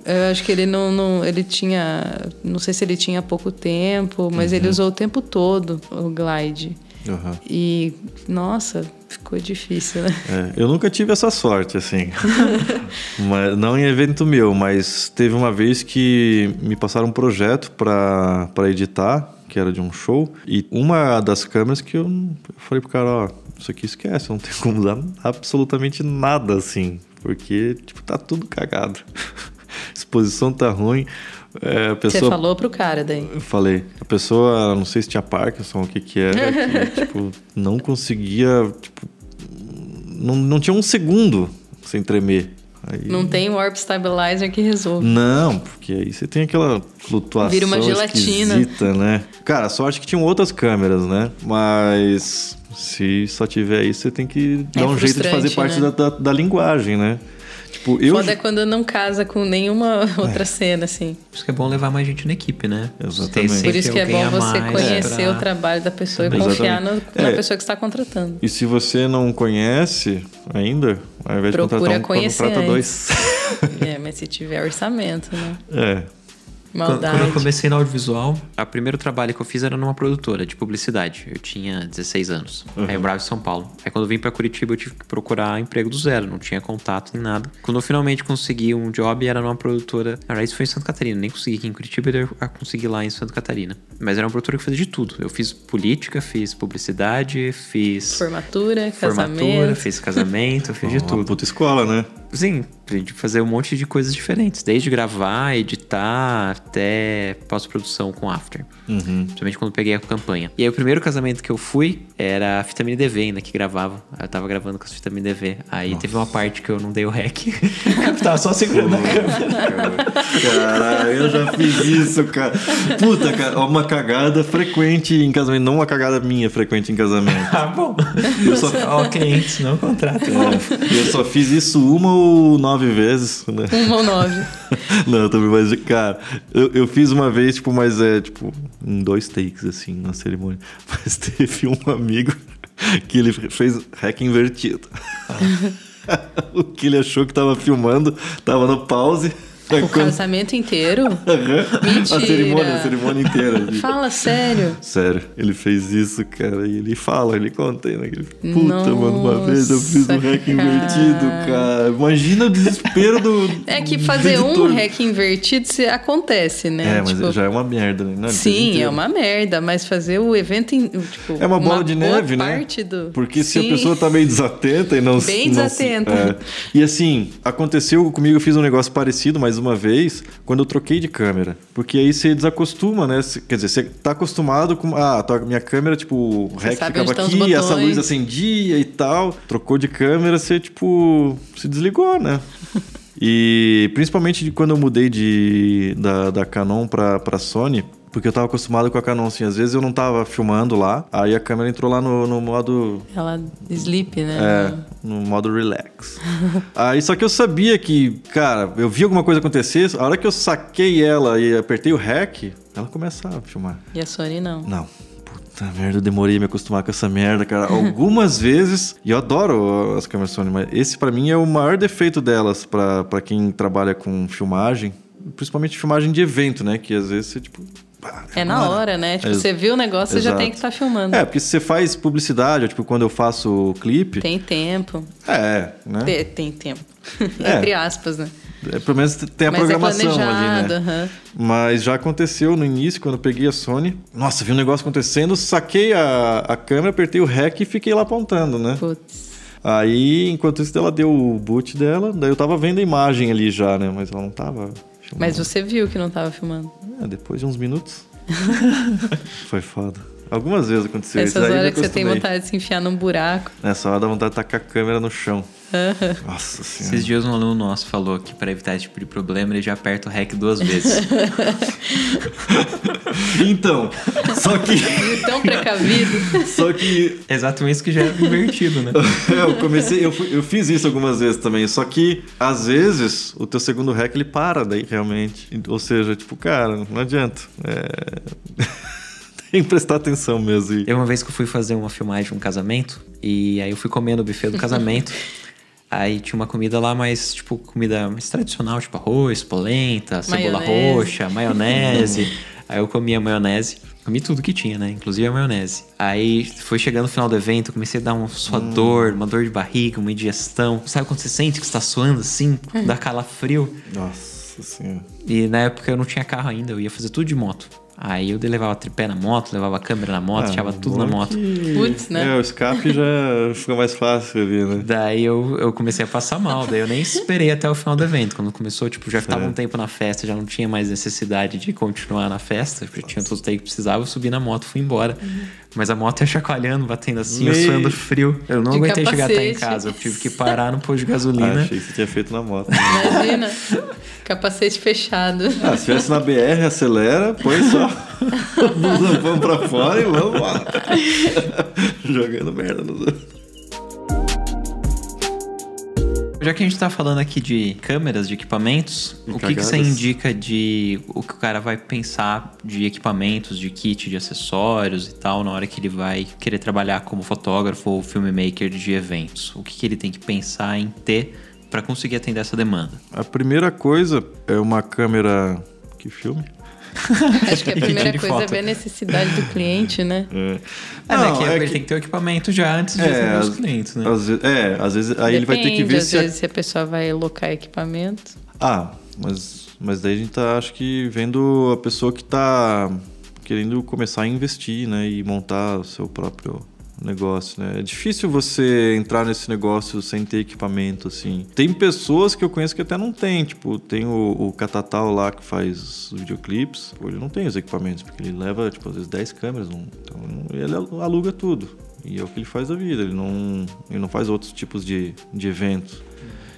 É. Eu acho que ele não, não- Ele tinha. Não sei se ele tinha pouco tempo, mas Uhum. ele usou o tempo todo o glide. Aham. E, nossa, ficou difícil, né? É, eu nunca tive essa sorte, assim. mas, não em evento meu, mas teve uma vez que me passaram um projeto pra pra editar, que era de um show, e uma das câmeras que eu, eu falei pro cara, ó, isso aqui esquece, não tem como usar absolutamente nada, assim. Porque, tipo, tá tudo cagado. Exposição tá ruim. É, pessoa... Você falou pro cara daí. Eu falei. A pessoa, não sei se tinha Parkinson, o que que era, que, tipo, não conseguia, tipo, não, não tinha um segundo sem tremer. Aí- Não tem warp stabilizer que resolve. Não, porque aí você tem aquela flutuação Vira uma gelatina. esquisita, né? Cara, sorte que tinham outras câmeras, né? Mas se só tiver isso, você tem que É dar um jeito de fazer parte né? da, da, da linguagem, né? Tipo, eu... Foda é quando não casa com nenhuma outra cena, assim. Por isso que é bom levar mais gente na equipe, né? Exatamente. Por isso que é bom a você conhecer pra- o trabalho da pessoa e Exatamente. confiar no- na É. pessoa que está contratando. E se você não conhece ainda, ao invés de Procura contratar um, conhecer contrata dois. É, mas se tiver orçamento, né? é. Quando, Maldade. quando eu comecei no audiovisual, o primeiro trabalho que eu fiz era numa produtora de publicidade. Eu tinha 16 anos. Aí eu morava em São Paulo. Aí quando eu vim pra Curitiba, eu tive que procurar emprego do zero. Não tinha contato nem nada. Quando eu finalmente consegui um job, era numa produtora. Na verdade, isso foi em Santa Catarina. Nem consegui aqui em Curitiba, eu consegui lá em Santa Catarina. Mas era uma produtora que fazia de tudo. Eu fiz política, fiz publicidade, fiz Formatura, formatura, casamento. fiz casamento, fiz de Uma tudo. puta escola, né? Sim, a gente fazer um monte de coisas diferentes. Desde gravar, editar, até pós-produção com after. Uhum. Principalmente quando eu peguei a campanha. E aí o primeiro casamento que eu fui era a Vitamina DV ainda, que gravava. Eu tava gravando com a Vitamina DV. Aí teve uma parte que eu não dei o rec. eu tava só segurando a câmera. Caralho, eu já fiz isso, cara. Puta, cara, uma cagada frequente em casamento. Não uma cagada minha frequente em casamento. ah, bom. Eu só, Ó, clientes, não contrato. é, eu só fiz isso uma ou nove vezes, né? Uma ou nove. Não, também, mas, cara, eu, eu fiz uma vez, tipo, mas é, tipo, em dois takes, assim, na cerimônia. Mas teve um amigo que ele fez hack invertido. o que ele achou que tava filmando, tava no pause. O casamento inteiro? A cerimônia, a cerimônia inteira. Fala sério. Sério, ele fez isso, cara, e ele fala, ele conta aí, né? ele- Puta, Nossa, mano, uma vez eu fiz um hack cara. invertido, cara. Imagina o desespero do. É que fazer um editor. rec invertido se acontece, né? É, mas Tipo, já é uma merda, né? Não, Sim, é uma merda, mas fazer o evento tipo, É uma bola de boa neve, né? do... Porque se a Sim. pessoa tá meio desatenta e não Bem não desatenta. é. E assim, aconteceu comigo, eu fiz um negócio parecido mais uma vez, quando eu troquei de câmera. Porque aí você desacostuma, né? Quer dizer, você tá acostumado com. Ah, minha câmera, tipo, o rec ficava aqui, essa luz acendia e tal. Trocou de câmera, você, tipo, se desligou, né? E principalmente de quando eu mudei de, da, da Canon pra, pra Sony, porque eu tava acostumado com a Canon, assim, às vezes eu não tava filmando lá, aí a câmera entrou lá no, no modo Ela sleep, né? é, no modo relax. Aí só que eu sabia que, cara, eu vi alguma coisa acontecer, a hora que eu saquei ela e apertei o REC, ela começa a filmar. E a Sony não. Não. Puta merda, eu demorei a me acostumar com essa merda, cara. Algumas vezes, e eu adoro as câmeras Sony, mas esse pra mim é o maior defeito delas pra quem trabalha com filmagem, principalmente filmagem de evento, né? Que às vezes você, tipo. Pá, É na agora. hora, né? Tipo, você viu o negócio, você já Exato. tem que estar filmando. É, porque se você faz publicidade, ou, tipo, quando eu faço clipe. Tem tempo. É, né? Tem, tem tempo. É. Entre aspas, né? É, pelo menos tem a Mas programação é ali, né? aham. Mas já aconteceu no início, quando eu peguei a Sony. Nossa, vi um negócio acontecendo, saquei a, a câmera, apertei o REC e fiquei lá apontando, né? Putz. Aí, enquanto isso, ela deu o boot dela, daí eu tava vendo a imagem ali já, né? Mas ela não tava. Mas você viu que não tava filmando. É, depois de uns minutos. Foi foda. Algumas vezes aconteceu isso. Essas eu me horas que você tem vontade de se enfiar num buraco. Nessa hora dá vontade de tacar a câmera no chão. Nossa senhora. Esses dias um aluno nosso falou que pra evitar esse tipo de problema, ele já aperta o REC duas vezes. Então, só que. Tão precavido. Só que Exatamente isso que já é invertido, né? É, eu comecei, eu, fui- eu fiz isso algumas vezes também, só que às vezes o teu segundo rec ele para daí realmente. Ou seja, tipo, cara, não adianta. É... Tem que prestar atenção mesmo. E... Teve uma vez que eu fui fazer uma filmagem de um casamento, e aí eu fui comer no buffet do casamento. Aí tinha uma comida lá mais, tipo, comida mais tradicional, tipo arroz, polenta, cebola Maionese. roxa, maionese. aí eu comi a maionese. Comi tudo que tinha, né? Inclusive a maionese. Aí foi chegando no final do evento, comecei a dar uma suador, uma dor de barriga, uma indigestão. Sabe quando você sente que você tá suando assim? Dá calafrio. Nossa senhora. E na época eu não tinha carro ainda, eu ia fazer tudo de moto. Aí eu levava tripé na moto, levava a câmera na moto, Ah, deixava tudo na moto. que- Putz, né? É, o escape já fica mais fácil ali, né? Daí eu, eu comecei a passar mal, daí eu nem esperei até o final do evento. Quando começou, tipo, já estava É. um tempo na festa, já não tinha mais necessidade de continuar na festa, porque tinha todo o tempo que precisava, eu subi na moto fui embora. Mas a moto ia chacoalhando, batendo assim, eu Meio- suando frio. Eu não De aguentei chegar até em capacete. casa, eu tive que parar no posto de Ah, gasolina. achei que você tinha feito na moto. Imagina. Capacete fechado. Ah, se tivesse na BR, acelera, põe só o vamos pra fora e vamos lá. Jogando merda nos outros. Já que a gente tá falando aqui de câmeras, de equipamentos, E o que, que você indica de o que o cara vai pensar de equipamentos, de kit, de acessórios e tal, na hora que ele vai querer trabalhar como fotógrafo ou filmmaker de eventos? O que, que ele tem que pensar em ter para conseguir atender essa demanda? A primeira coisa é uma câmera que filme. Acho que a primeira coisa foto. é ver a necessidade do cliente, né? É. É, né, Não, que é ele que- tem que ter o equipamento já antes de É, os às- clientes, né? Às vezes, é, às vezes aí ele vai ter que Depende, ver às se. a- vezes, se a pessoa vai locar equipamento. Ah, mas, mas daí a gente tá, acho que, vendo a pessoa que tá querendo começar a investir, né? E montar o seu próprio negócio, né? É difícil você entrar nesse negócio sem ter equipamento, assim. Tem pessoas que eu conheço que até não tem, tipo, tem o, o Catatal lá que faz os videoclipes, ele não tem os equipamentos, porque ele leva, tipo, às vezes 10 câmeras, não- então ele aluga tudo. E é o que ele faz da vida, ele não, ele não faz outros tipos de, de eventos.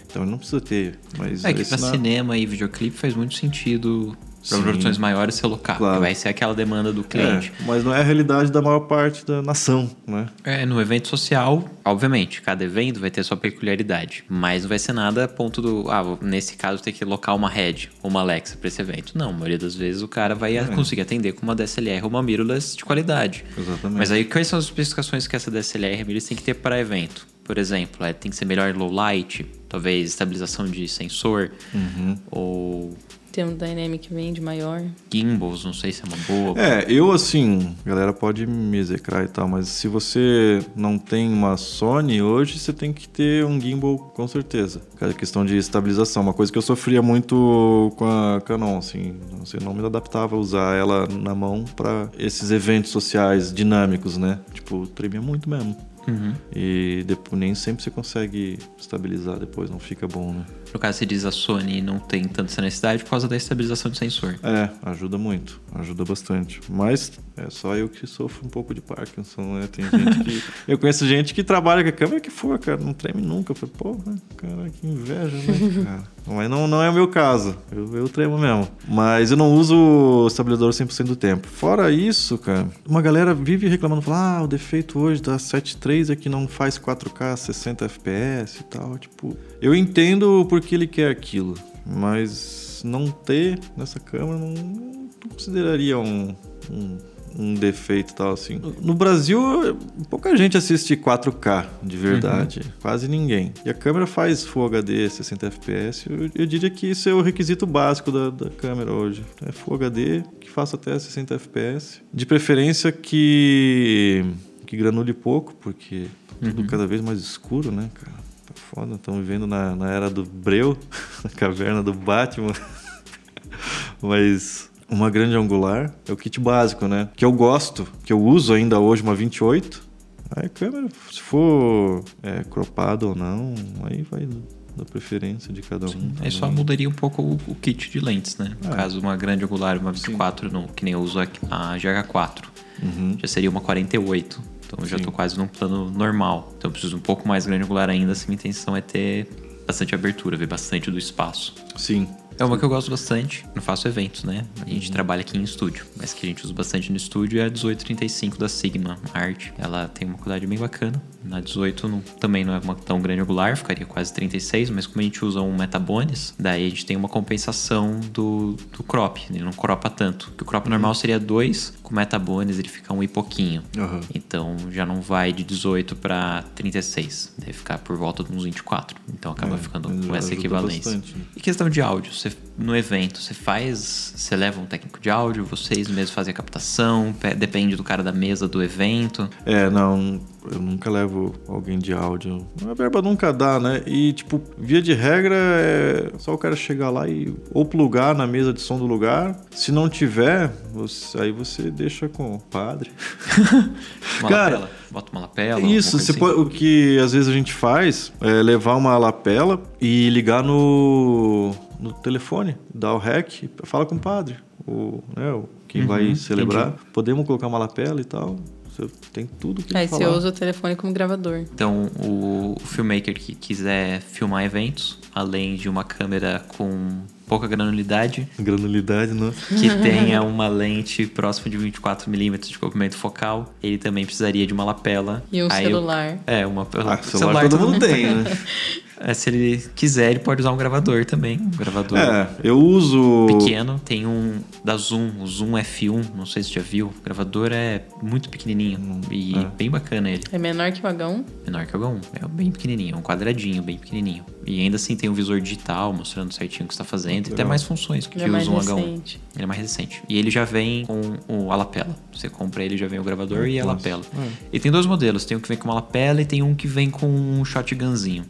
Então ele não precisa ter, mas... É que pra na- cinema e videoclipe faz muito sentido Sim. produções maiores ser local. Claro. Vai ser aquela demanda do cliente. É, mas não é a realidade da maior parte da nação, né? É, no evento social, obviamente, cada evento vai ter sua peculiaridade. Mas não vai ser nada a ponto do. Ah, nesse caso, ter que locar uma Red ou uma Alexa pra esse evento. Não, a maioria das vezes o cara vai É. conseguir atender com uma DSLR ou uma mirrorless de qualidade. Exatamente. Mas aí, quais são as especificações que essa DSLR mirrorless tem que ter para evento? Por exemplo, é, tem que ser melhor low light, talvez estabilização de sensor, Uhum. ou Tem um Dynamic Range maior. gimbals, não sei se é uma boa. É, eu assim, a galera pode me execrar e tal, mas se você não tem uma Sony hoje, você tem que ter um gimbal com certeza. Cada questão de estabilização, uma coisa que eu sofria muito com a Canon, assim, você não me adaptava a usar ela na mão para esses eventos sociais dinâmicos, né? Tipo, tremia muito mesmo. Uhum. E depois, nem sempre você consegue estabilizar depois, não fica bom, né? No caso, você diz a Sony não tem tanta essa necessidade por causa da estabilização de sensor. É, ajuda muito, ajuda bastante. Mas é só eu que sofro um pouco de Parkinson, né? Tem gente que. eu conheço gente que trabalha com a câmera que for, cara, não treme nunca. Eu falei, pô, cara, que inveja, né, cara? Mas não, não é o meu caso, eu, eu tremo mesmo. Mas eu não uso o estabilizador 100% do tempo. Fora isso, cara, uma galera vive reclamando, fala, ah, o defeito hoje da 7.3 é que não faz 4K 60 FPS e tal. Tipo, eu entendo porque ele quer aquilo, mas não ter nessa câmera não, não consideraria um, um, um defeito tal assim. No Brasil, pouca gente assiste 4K de verdade, quase ninguém. E a câmera faz Full HD 60 FPS. Eu, eu diria que isso é o requisito básico da, da câmera hoje. É Full HD que faça até 60 FPS. De preferência que que granule pouco, porque tudo cada vez mais escuro, né, cara? Tá foda, estamos vivendo na, na era do Breu, na caverna do Batman. Mas uma grande angular é o kit básico, né? Que eu gosto, que eu uso ainda hoje uma 28. Aí a câmera, se for é, cropado ou não, aí vai da preferência de cada um. Aí só mudaria um pouco o, o kit de lentes, né? No É. caso, uma grande angular, uma 24, no, que nem eu uso a, a GH4. Uhum. Já seria uma 48. Então eu já tô quase num plano normal. Então eu preciso um pouco mais grande angular ainda, se minha intenção é ter bastante abertura, ver bastante do espaço. Sim. É uma que eu gosto bastante. Não faço eventos, né? A gente Uhum. trabalha aqui em estúdio. Mas que a gente usa bastante no estúdio é a 1835 da Sigma Art. Ela tem uma qualidade bem bacana. Na 18 não- também não é uma tão grande angular, ficaria quase 36, mas como a gente usa um Metabones, daí a gente tem uma compensação do, do crop. Ele não cropa tanto. Porque o crop normal seria 2, com o Metabones ele fica um e pouquinho. Aham. Então já não vai de 18 para 36. Deve ficar por volta de uns 24. Então acaba É, ficando com essa equivalência. bastante, né? E questão de áudio, você, no evento, você faz. Você leva um técnico de áudio, vocês mesmos fazem a captação, pe- depende do cara da mesa do evento. É, não, eu nunca levo alguém de áudio. A verba nunca dá, né? E, tipo, via de regra é só o cara chegar lá e ou plugar na mesa de som do lugar. Se não tiver, você- aí você deixa com o padre. Uma Cara, lapela, bota uma lapela. Isso, assim. pode- o que às vezes a gente faz é levar uma lapela e ligar no, no telefone, dar o rec, fala com o padre, o, né, o, quem Uhum, vai celebrar. entendi. Podemos colocar uma lapela e tal. Você tem tudo que Aí ele você usa o telefone como gravador. Então, o, filmmaker que quiser filmar eventos, além de uma câmera com pouca granulidade, Granulidade, né? que tenha uma lente próxima de 24mm de comprimento focal, ele também precisaria de uma lapela. E um Aí eu- celular. É, uma Ah, celular, todo mundo tem, né? É, se ele quiser, ele pode usar um gravador também. Um gravador É, eu uso. pequeno. Tem um da Zoom, o Zoom F1, não sei se você já viu. O gravador é muito pequenininho e é. bem bacana ele. É menor que o H1? Menor que o H1. É bem pequenininho, é um quadradinho bem pequenininho. E ainda assim tem um visor digital mostrando certinho o que você está fazendo. E até mais funções que, Ele é que o Zoom H1. recente. Ele é mais recente. E ele já vem com o, a lapela. Você compra ele, já vem o gravador e a lapela. E tem dois modelos. Tem um que vem com uma lapela e tem um que vem com um shotgunzinho.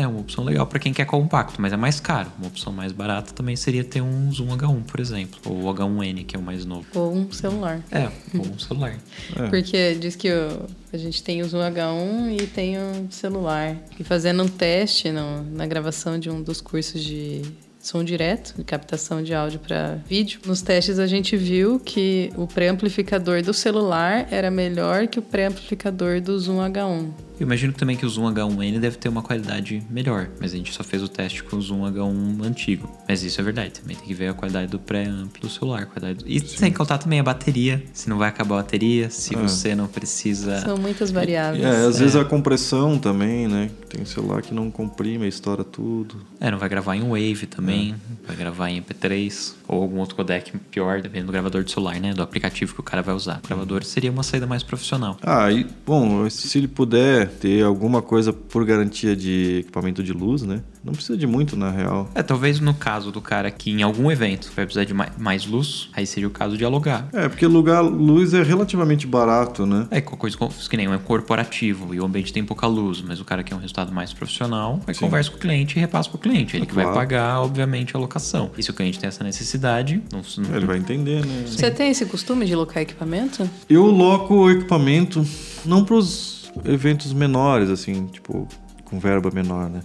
É uma opção legal para quem quer compacto, mas é mais caro. Uma opção mais barata também seria ter um Zoom H1, por exemplo. Ou o H1N, que é o mais novo. Ou um celular. É, ou um celular. É. Porque diz que o- a gente tem o Zoom H1 e tem o celular. E fazendo um teste no- na gravação de um dos cursos de som direto, de captação de áudio para vídeo, nos testes a gente viu que o pré-amplificador do celular era melhor que o pré-amplificador do Zoom H1. Eu imagino também que o Zoom H1N deve ter uma qualidade melhor, mas a gente só fez o teste com o Zoom H1 antigo. Mas isso é verdade, também tem que ver a qualidade do pré-amp do celular. Qualidade... E sem contar também a bateria, se não vai acabar a bateria, se É. você não precisa... São muitas variáveis. É, às vezes a compressão também, né? Tem celular que não comprime, estoura tudo. É, não vai gravar em Wave também, vai gravar em MP3 ou algum outro codec pior, dependendo do gravador de celular, né? Do aplicativo que o cara vai usar. O gravador seria uma saída mais profissional. Ah, e, bom, se ele puder ter alguma coisa por garantia de equipamento de luz, né? Não precisa de muito, na real. É, talvez no caso do cara que em algum evento vai precisar de mai- mais luz, aí seria o caso de alugar. É, porque alugar luz é relativamente barato, né? É, qualquer coisa que nem um corporativo e o ambiente tem pouca luz, mas o cara quer um resultado mais profissional, vai Sim. conversa com o cliente e repassa pro cliente. Ele que vai Claro. pagar, obviamente, a locação. E se o cliente tem essa necessidade, não, não- Ele vai entender, né? Você tem esse costume de locar equipamento? Eu loco o equipamento não pros eventos menores, assim, tipo, com verba menor, né?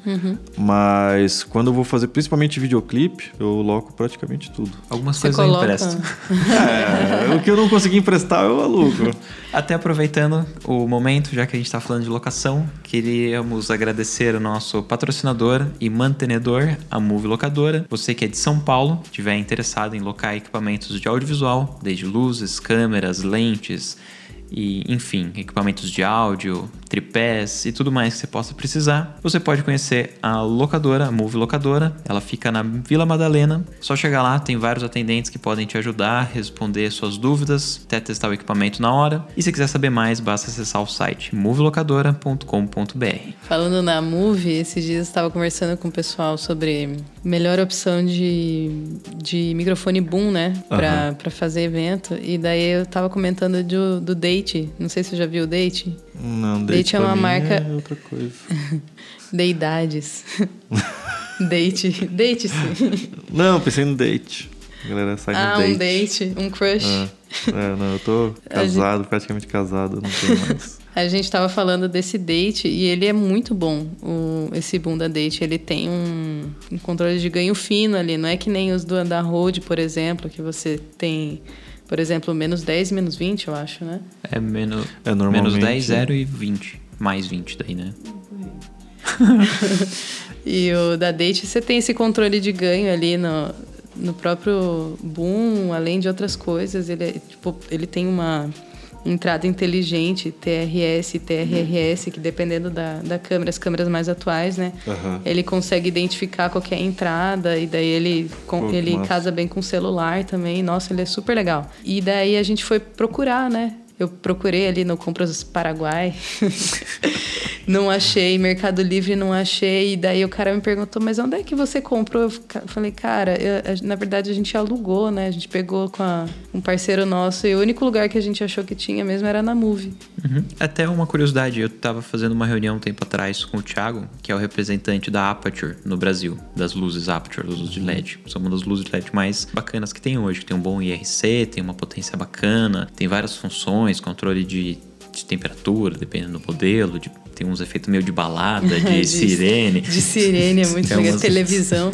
Mas quando eu vou fazer principalmente videoclipe, eu loco praticamente tudo. algumas Você coisas eu coloca. empresto. É, o que eu não consegui emprestar, eu alugo. Até aproveitando o momento, já que a gente está falando de locação, queríamos agradecer o nosso patrocinador e mantenedor, a Move Locadora. Você que é de São Paulo, tiver interessado em locar equipamentos de audiovisual, desde luzes, câmeras, lentes e, enfim, equipamentos de áudio, tripés e tudo mais que você possa precisar, você pode conhecer a locadora, a Move Locadora. Ela fica na Vila Madalena. Só chegar lá, tem vários atendentes que podem te ajudar, responder suas dúvidas, até testar o equipamento na hora. E se quiser saber mais, basta acessar o site movelocadora.com.br. Falando na Move, esses dias eu estava conversando com o pessoal sobre melhor opção de, de microfone boom, né? Aham. pra fazer evento. E daí eu tava comentando do, do Date. Não sei se você já viu o Date. Não, Date date é uma marca- É outra coisa. Deidades. date. Date, sim. Não, pensei no date. A galera sai ah, no date. um date, um crush. É. É, não, eu tô A gente- casado, praticamente casado, não tenho mais. A gente tava falando desse date e ele é muito bom, o, esse bunda date. Ele tem um, um controle de ganho fino ali, não é que nem os do da Rode, por exemplo, que você tem, por exemplo, menos 10 e menos 20, eu acho, né? É menos, É, normalmente- menos 10, 0 e 20. Mais 20 daí, né? E o da Date, você tem esse controle de ganho ali no, no próprio boom, além de outras coisas. Ele, é, tipo, ele tem uma entrada inteligente, TRS TRRS, que dependendo da, da câmera, as câmeras mais atuais, né? Aham. Ele consegue identificar qualquer entrada e daí ele, com- ele massa. casa bem com o celular também. Nossa, ele é super legal. E daí a gente foi procurar, né? Eu procurei ali no Compras Paraguai. não achei, Mercado Livre não achei. E daí o cara me perguntou, mas onde é que você comprou? Eu falei, cara, eu- na verdade a gente alugou, né? A gente pegou com a- um parceiro nosso e o único lugar que a gente achou que tinha mesmo era na Move. Uhum. Até uma curiosidade, eu tava fazendo uma reunião um tempo atrás com o Thiago, que é o representante da Aperture no Brasil, das luzes Aperture, luzes de LED. São uma das luzes de LED mais bacanas que tem hoje, que tem um bom IRC, tem uma potência bacana, tem várias funções, controle de, de temperatura, dependendo do modelo, de- tem uns efeitos meio de balada, de, De- sirene. De sirene, é muito legal. umas- Televisão.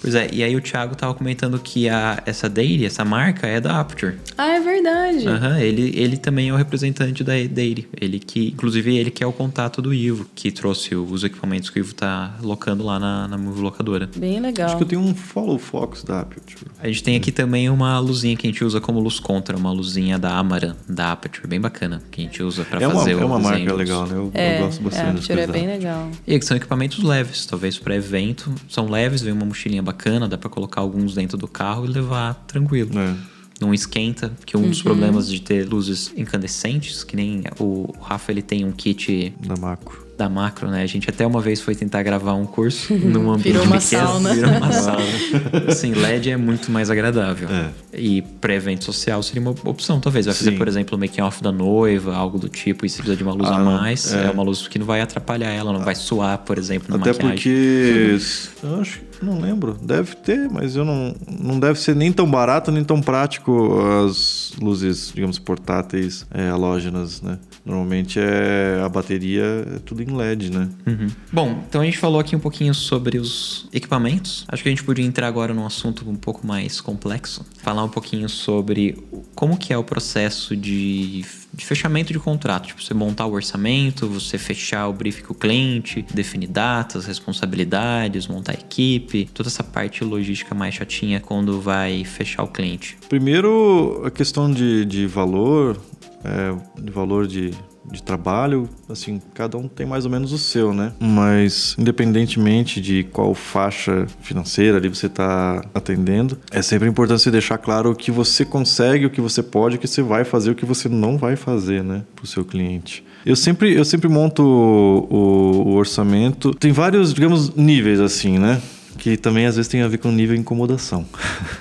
Pois é, e aí o Thiago tava comentando que a, essa Dairy, essa marca, é da Aperture. Ah, é verdade. Aham, ele, ele também é o representante da Dairy. Ele que, inclusive, ele que é o contato do Ivo, que trouxe os equipamentos que o Ivo tá locando lá na, na Move Locadora. Bem legal. Acho que eu tenho um Follow Fox da Aperture. A gente tem aqui também uma luzinha que a gente usa como luz contra, uma luzinha da Amaran, da Aperture, bem bacana, que a gente usa pra É uma, fazer é o uma desenho marca dos- legal, né? Eu, É, eu gosto a bastante das Aperture é bem legal. E que são equipamentos leves, talvez para evento. São leves, vem uma mochilinha bacana, dá pra colocar alguns dentro do carro e levar tranquilo. É. Não esquenta, que um dos problemas de ter luzes incandescentes, que nem o Rafa ele tem um kit Da Macro. da macro, né? A gente até uma vez foi tentar gravar um curso num ambiente Virou uma pequeno, sauna. Virou uma sauna. Sim, LED é muito mais agradável. É. E para evento social seria uma opção, talvez. Vai fazer, Sim. por exemplo, o making off da noiva, algo do tipo, e se precisa de uma luz Ah, a mais, é. É. uma luz que não vai atrapalhar ela, não vai suar, por exemplo, na Até maquiagem. porque. Eu acho que. Não lembro. Deve ter, mas eu não. Não deve ser nem tão barato nem tão prático as luzes, digamos, portáteis é, halógenas, né? Normalmente é a bateria é tudo em LED, né? Uhum. Bom, então a gente falou aqui um pouquinho sobre os equipamentos. Acho que a gente podia entrar agora num assunto um pouco mais complexo. Falar um pouquinho sobre como que é o processo de, de fechamento de contrato. Tipo, você montar o orçamento, você fechar o brief com o cliente, definir datas, responsabilidades, montar a equipe. Toda essa parte logística mais chatinha quando vai fechar o cliente. Primeiro, a questão de, de valor, é, de valor de, de trabalho, assim, cada um tem mais ou menos o seu, né? Mas, independentemente de qual faixa financeira ali você está atendendo, é sempre importante você deixar claro o que você consegue, o que você pode, o que você vai fazer, o que você não vai fazer, né, para o seu cliente. Eu sempre, eu sempre monto o, o- o orçamento. Tem vários, digamos, níveis assim, né? Que também às vezes tem a ver com nível de incomodação.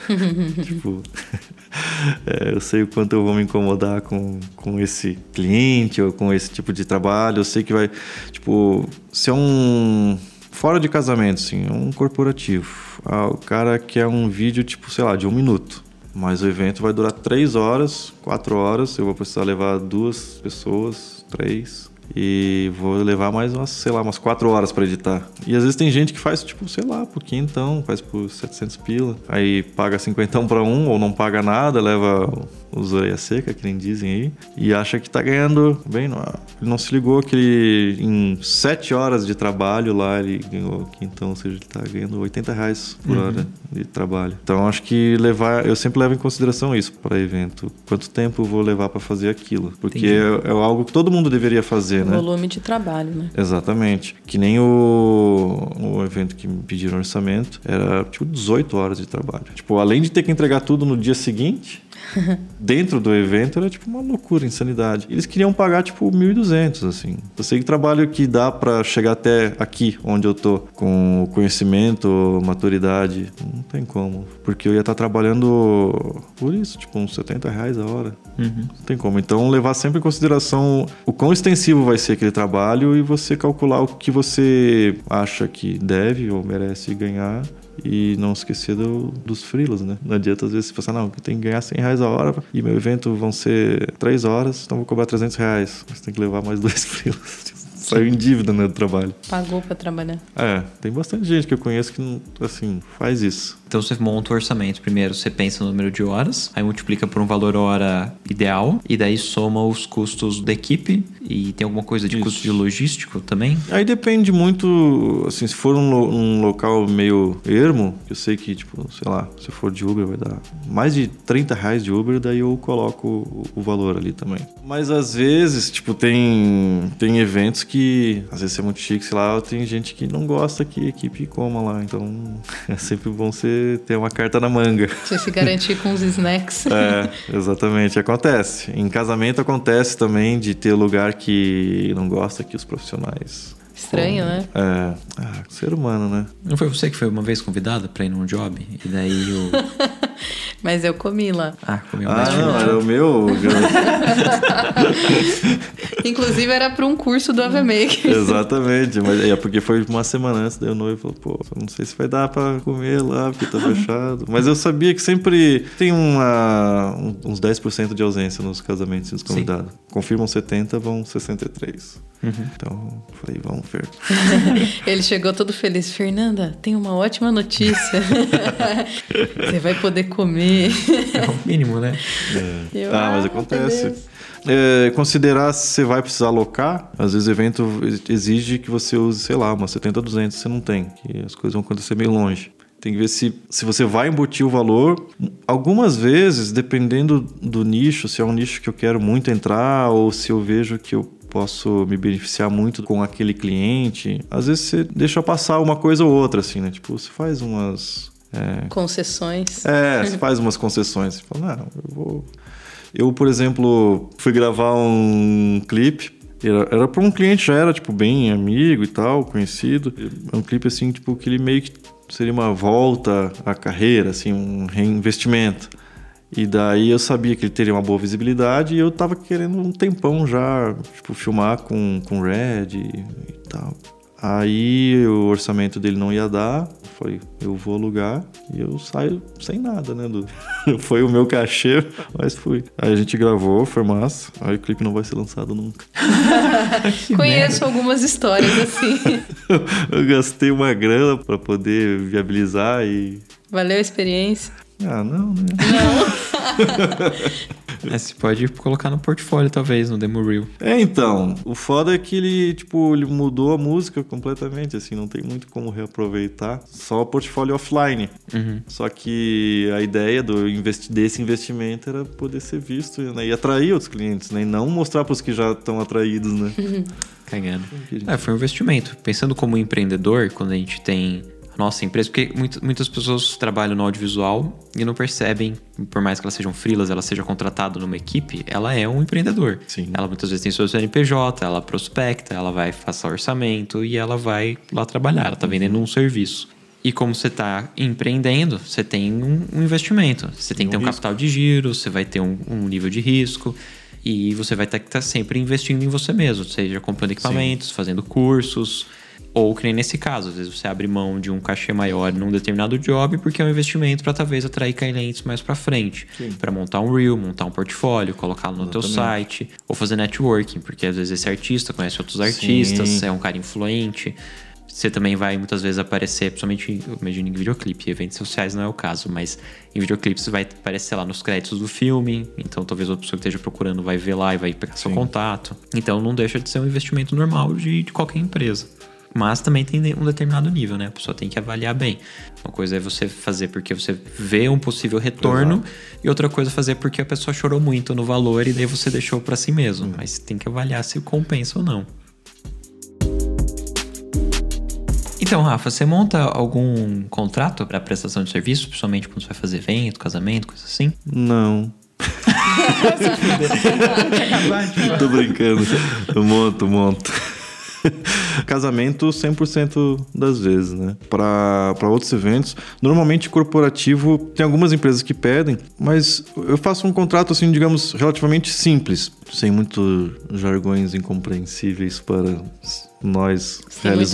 tipo, é, eu sei o quanto eu vou me incomodar com, com esse cliente ou com esse tipo de trabalho. Eu sei que vai, tipo, se é um fora de casamento, assim, é um corporativo. Ah, o cara quer um vídeo tipo, sei lá, de um minuto. Mas o evento vai durar três horas, quatro horas. Eu vou precisar levar duas pessoas, três. E vou levar mais umas, sei lá, umas quatro horas para editar. E às vezes tem gente que faz, tipo, sei lá, por quinhentão, faz por 700 pila. Aí paga cinquentão para um, ou não paga nada, leva os orelha seca, que nem dizem aí. E acha que tá ganhando bem. Não, ele não se ligou que ele, em sete horas de trabalho lá, ele ganhou quinhentão, ou seja, ele tá ganhando 80 reais por hora de trabalho. Então acho que levar, eu sempre levo em consideração isso para evento. Quanto tempo eu vou levar para fazer aquilo? Porque é, é algo que todo mundo deveria fazer, né? Volume de trabalho, né? Exatamente. Que nem o, o evento que me pediram orçamento, era tipo 18 horas de trabalho. Tipo, além de ter que entregar tudo no dia seguinte, dentro do evento era tipo uma loucura, insanidade. Eles queriam pagar tipo 1.200, assim. Eu sei que trabalho que dá pra chegar até aqui, onde eu tô, com conhecimento, maturidade, não tem como. Porque eu ia estar trabalhando por isso, tipo uns 70 reais a hora. Não tem como. Então, levar sempre em consideração o quão extensivo vai ser aquele trabalho e você calcular o que você acha que deve ou merece ganhar e não esquecer do- dos frilas, né? Não adianta às vezes pensar, não, eu tenho que ganhar 100 reais a hora e meu evento vão ser 3 horas, então vou cobrar 300 reais. Mas tem que levar mais dois frilas. Saiu em dívida, né, do trabalho. Pagou pra trabalhar. É, tem bastante gente que eu conheço que, não- assim, faz isso. Então você monta o orçamento. Primeiro você pensa no número de horas, aí multiplica por um valor hora ideal, e daí soma os custos da equipe. E tem alguma coisa de Isso. custo de logístico também? Aí depende muito, assim, se for um, lo- um local meio ermo, eu sei que, tipo, sei lá, se for de Uber vai dar mais de 30 reais de Uber, daí eu coloco o, o valor ali também. Mas às vezes, tipo, tem, tem eventos que, às vezes é muito chique, sei lá, tem gente que não gosta que a equipe coma lá, então é sempre bom você ter uma carta na manga. Você se garantir com os snacks. É, exatamente. Acontece. Em casamento acontece também de ter lugar que não gosta que os profissionais. Estranho, né? É. Ah, ser humano, né? Não foi você que foi uma vez convidada pra ir num job? E daí o. Mas eu comi lá. Ah, comeu Ah, mais não, era o meu. Inclusive era pra um curso do AVMake. Exatamente. Mas é porque foi uma semana antes, daí o noivo falou, pô, não sei se vai dar pra comer lá, porque tá fechado. Mas eu sabia que sempre tem uma, um- uns 10% de ausência nos casamentos dos convidados. Confirmam 70, vão 63. Então, falei, vamos ver. Ele chegou todo feliz. Fernanda, tem uma ótima notícia. Você vai poder comer. É o mínimo, né? Eu, ah, mas acontece. É, considerar se você vai precisar alocar, às vezes o evento exige que você use, sei lá, uma 70, 200, você não tem. E as coisas vão acontecer meio longe. Tem que ver se, se você vai embutir o valor. Algumas vezes, dependendo do nicho, se é um nicho que eu quero muito entrar ou se eu vejo que eu posso me beneficiar muito com aquele cliente, às vezes você deixa passar uma coisa ou outra, assim, né? Tipo, você faz umas. É, Concessões. é, você faz umas concessões. Você fala, não, eu vou. Eu, por exemplo, fui gravar um clipe. Era, era pra um cliente, já era, tipo, bem amigo e tal, conhecido. É um clipe, assim, tipo, que ele meio que seria uma volta à carreira, assim, um reinvestimento. E daí eu sabia que ele teria uma boa visibilidade e eu tava querendo um tempão já, tipo, filmar com, com Red e, e tal. Aí o orçamento dele não ia dar, falei, eu vou alugar e eu saio sem nada, né? Do... foi o meu cachê, mas fui. Aí a gente gravou, foi massa. Aí o clipe não vai ser lançado nunca. Conheço algumas histórias assim. eu gastei uma grana pra poder viabilizar e. Valeu a experiência? Ah, não, né? É, você pode colocar no portfólio, talvez, no demo reel. É, então, o foda é que ele, tipo, ele mudou a música completamente, assim, não tem muito como reaproveitar. Só o portfólio offline. Uhum. Só que a ideia do investi desse investimento era poder ser visto né? e atrair outros clientes, né? E não mostrar para os que já estão atraídos, né? Cagando. É, foi um investimento. Pensando como empreendedor, quando a gente tem a nossa empresa, porque muito- muitas pessoas trabalham no audiovisual e não percebem, por mais que elas sejam freelas, ela seja contratada numa equipe, ela é um empreendedor. Sim. Ela muitas vezes tem seu CNPJ, ela prospecta, ela vai fazer orçamento e ela vai lá trabalhar, ela tá vendendo um serviço. E como você está empreendendo, você tem um, um investimento. Você tem que ter um um capital de giro, você vai ter um, um nível de risco e você vai ter que estar sempre investindo em você mesmo, seja comprando equipamentos, fazendo cursos, ou que nem nesse caso, às vezes você abre mão de um cachê maior num determinado job porque é um investimento para talvez atrair clientes mais para frente, para montar um reel, montar um portfólio, colocá-lo no teu site, ou fazer networking, porque às vezes esse artista conhece outros artistas, Sim. é um cara influente. Você também vai muitas vezes aparecer, principalmente, eu imagino em videoclipe, eventos sociais não é o caso, mas em videoclipe você vai aparecer lá nos créditos do filme, então talvez outra pessoa que esteja procurando vai ver lá e vai pegar seu contato. Então não deixa de ser um investimento normal de, de qualquer empresa. Mas também tem um determinado nível, né? A pessoa tem que avaliar bem. Uma coisa é você fazer porque você vê um possível retorno, e outra coisa é fazer porque a pessoa chorou muito no valor e daí você deixou pra si mesmo. Mas tem que avaliar se compensa ou não. Então, Rafa, você monta algum contrato para prestação de serviço, principalmente quando você vai fazer evento, casamento, coisa assim? Não. Tô brincando. Eu monto, monto. Casamento 100% das vezes, né? Para outros eventos. Normalmente corporativo, tem algumas empresas que pedem, mas eu faço um contrato, assim, digamos, relativamente simples, sem muito jargões incompreensíveis para nós,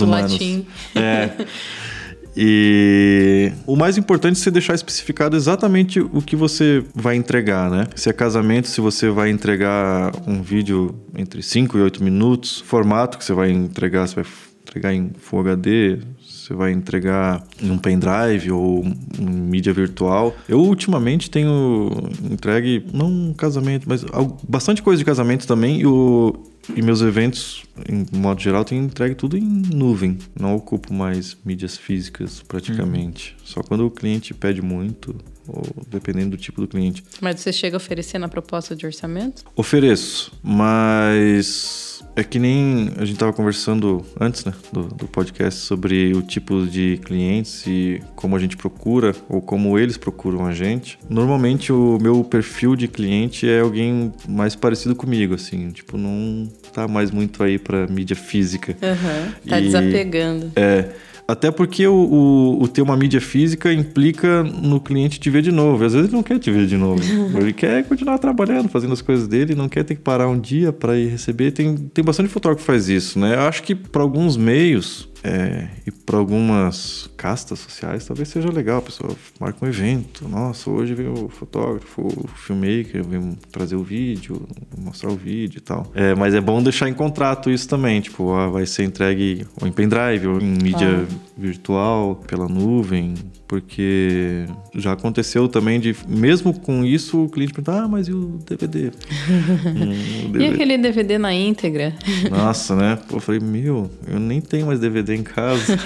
muito humanos. latim. É. E o mais importante é você deixar especificado exatamente o que você vai entregar, né? Se é casamento, se você vai entregar um vídeo entre 5 e 8 minutos, formato que você vai entregar, você vai entregar em Full HD, você vai entregar em um pendrive ou em mídia virtual. Eu ultimamente tenho entregue, não um casamento, mas bastante coisa de casamento também e o e meus eventos, em modo geral, tenho entregue tudo em nuvem. Não ocupo mais mídias físicas praticamente. Só quando o cliente pede muito, ou dependendo do tipo do cliente. Mas você chega a oferecer na proposta de orçamento? Ofereço, mas é que nem a gente tava conversando antes, né, do, do podcast sobre o tipo de clientes e como a gente procura ou como eles procuram a gente. Normalmente o meu perfil de cliente é alguém mais parecido comigo, assim, tipo não tá mais muito aí para mídia física. Aham. Tá E- desapegando. É. Até porque o, o, o ter uma mídia física implica no cliente te ver de novo. Às vezes ele não quer te ver de novo. ele quer continuar trabalhando, fazendo as coisas dele, não quer ter que parar um dia para ir receber. Tem, tem bastante fotógrafo que faz isso, né? Eu acho que para alguns meios É, e para algumas castas sociais, talvez seja legal. A pessoa marca um evento. Nossa, hoje veio o fotógrafo, o filmmaker, veio trazer o vídeo, mostrar o vídeo e tal. É, mas é bom deixar em contrato isso também. Tipo, ah, vai ser entregue ou em pendrive, ou em mídia virtual, pela nuvem. Porque já aconteceu também de, mesmo com isso, o cliente pergunta: ah, mas e o DVD? hum, o DVD? E aquele DVD na íntegra? Nossa, né? Pô, eu falei: meu, eu nem tenho mais DVD em casa.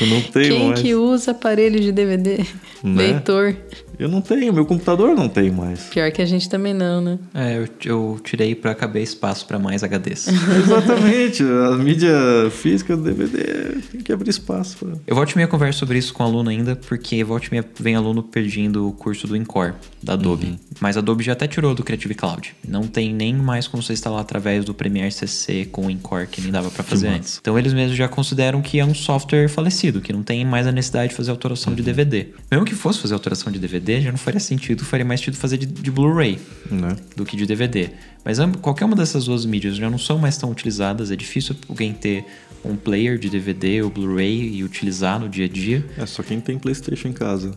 eu não tenho Quem mais. que usa aparelho de DVD? Né? Leitor. Eu não tenho, meu computador não tem mais. Pior que a gente também não, né? É, eu, eu tirei para caber espaço para mais HDs. Exatamente. A mídia física do DVD tem que abrir espaço. Pra... Eu volto e meia conversa sobre isso com aluno ainda, porque volto e meia vem aluno pedindo o curso do Encore, da Adobe. Uhum. Mas a Adobe já até tirou do Creative Cloud. Não tem nem mais como você instalar através do Premiere CC com o Encore, que nem dava para fazer antes. Então eles mesmos já consideram que é um software falecido, que não tem mais a necessidade de fazer autoração uhum. de DVD. Mesmo que fosse fazer autoração de DVD, já não faria sentido, faria mais sentido fazer de, de Blu-ray né? do que de DVD. Mas qualquer uma dessas duas mídias já não são mais tão utilizadas, é difícil alguém ter um player de DVD ou Blu-ray e utilizar no dia a dia. É só quem tem PlayStation em casa.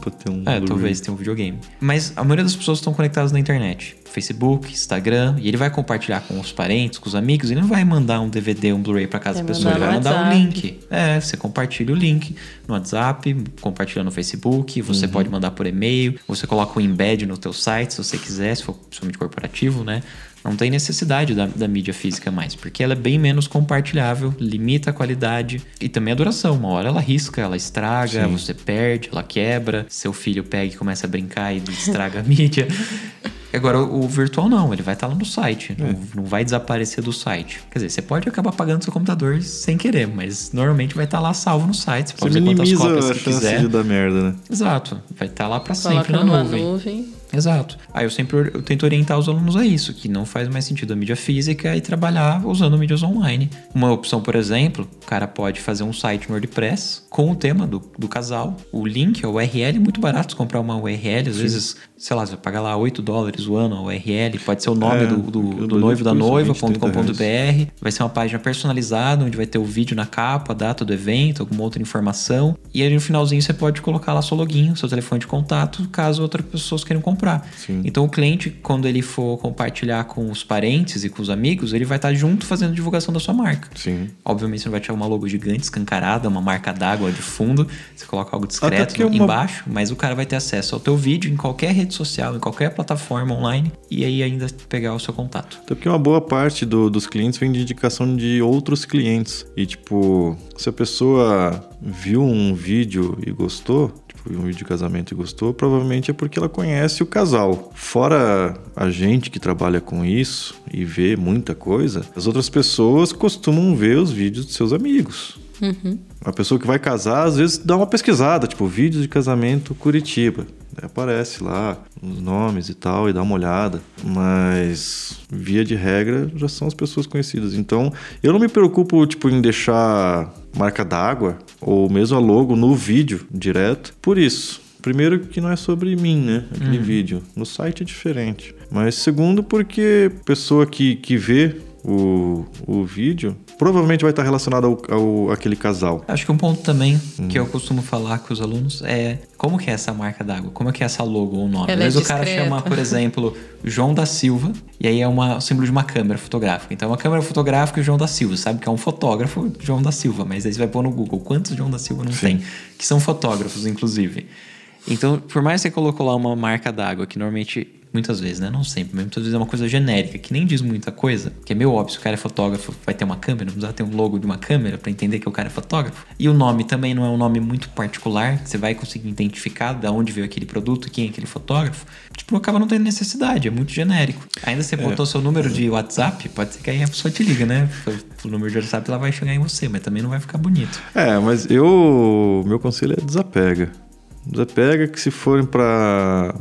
Pra ter um. É, talvez tenha um videogame. Mas a maioria das pessoas estão conectadas na internet. Facebook, Instagram, e ele vai compartilhar com os parentes, com os amigos, ele não vai mandar um DVD, um Blu-ray para casa da pessoa, ele vai mandar um link. É, você compartilha o link no WhatsApp, compartilha no Facebook, você uhum. pode mandar por e-mail, você coloca o um embed no teu site se você quiser, se for principalmente corporativo, né? Não tem necessidade da, da, mídia física mais, porque ela é bem menos compartilhável, limita a qualidade e também a duração. Uma hora ela risca, ela estraga, Sim. você perde, ela quebra, seu filho pega e começa a brincar e estraga a mídia. Agora, o virtual não, ele vai estar lá no site, é. não, não, vai desaparecer do site. Quer dizer, você pode acabar pagando seu computador sem querer, mas normalmente vai estar lá salvo no site. Você, você pode minimiza fazer quantas cópias a chance quiser. de dar merda, né? Exato, vai estar lá para sempre na nuvem. nuvem. Exato. Aí eu sempre eu tento orientar os alunos a isso, que não faz mais sentido a mídia física e trabalhar usando mídias online. Uma opção, por exemplo, o cara pode fazer um site no WordPress com o tema do, do casal. O link, a URL, é muito barato comprar uma URL. Às Sim. vezes, sei lá, você vai pagar lá 8 dólares o ano a URL, pode ser o nome é, do, do, do noivo da noiva.com.br. Vai ser uma página personalizada, onde vai ter o vídeo na capa, a data do evento, alguma outra informação. E aí no finalzinho você pode colocar lá seu login, seu telefone de contato, caso outras pessoas queiram comprar comprar. Sim. Então o cliente, quando ele for compartilhar com os parentes e com os amigos, ele vai estar junto fazendo divulgação da sua marca. Sim. Obviamente você não vai tirar uma logo gigante, escancarada, uma marca d'água de fundo, você coloca algo discreto uma... embaixo, mas o cara vai ter acesso ao teu vídeo em qualquer rede social, em qualquer plataforma online e aí ainda pegar o seu contato. Até porque uma boa parte do, dos clientes vem de indicação de outros clientes. E tipo, se a pessoa viu um vídeo e gostou, foi um vídeo de casamento e gostou, provavelmente é porque ela conhece o casal. Fora a gente que trabalha com isso e vê muita coisa, as outras pessoas costumam ver os vídeos de seus amigos. Uhum. A pessoa que vai casar, às vezes dá uma pesquisada, tipo, vídeos de casamento Curitiba. Aparece lá os nomes e tal, e dá uma olhada. Mas, via de regra, já são as pessoas conhecidas. Então, eu não me preocupo, tipo, em deixar marca d'água ou mesmo a logo no vídeo direto. Por isso, Primeiro que não é sobre mim, né? Aquele uhum. vídeo. No site é diferente. Mas segundo porque pessoa que, que vê o, o vídeo, provavelmente vai estar relacionado ao, ao aquele casal. Acho que um ponto também hum. que eu costumo falar com os alunos é como que é essa marca d'água, como que é essa logo ou nome. Ela Às vezes é o cara chama, por exemplo, João da Silva, e aí é uma, o símbolo de uma câmera fotográfica. Então é uma câmera fotográfica e João da Silva, sabe que é um fotógrafo João da Silva, mas aí você vai pôr no Google quantos João da Silva não Sim. tem, que são fotógrafos, inclusive. Então, por mais que você colocou lá uma marca d'água, que normalmente Muitas vezes, né? Não sempre, mas muitas vezes é uma coisa genérica, que nem diz muita coisa, que é meio óbvio, se o cara é fotógrafo, vai ter uma câmera, não precisa ter um logo de uma câmera para entender que o cara é fotógrafo. E o nome também não é um nome muito particular, você vai conseguir identificar de onde veio aquele produto, quem é aquele fotógrafo. Tipo, acaba não tendo necessidade, é muito genérico. Ainda você é. botou seu número de WhatsApp, pode ser que aí a pessoa te liga, né? O número de WhatsApp ela vai chegar em você, mas também não vai ficar bonito. É, mas eu. Meu conselho é desapega. Desapega que se forem para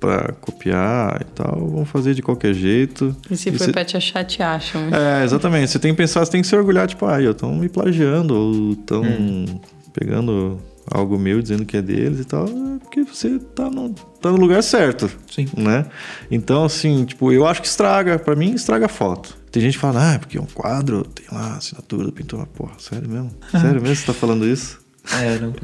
para copiar e tal, vão fazer de qualquer jeito. E se e for cê... pra te achar, te acham. É, exatamente. Você tem que pensar, você tem que se orgulhar, tipo, ah, eu estão me plagiando, ou estão hum. pegando algo meu dizendo que é deles e tal, é porque você tá no, tá no lugar certo. Sim. Né? Então, assim, tipo, eu acho que estraga, para mim, estraga a foto. Tem gente que fala, ah, é porque é um quadro, tem lá a assinatura do pintor. Porra, sério mesmo? Sério mesmo você tá falando isso? É, eu não,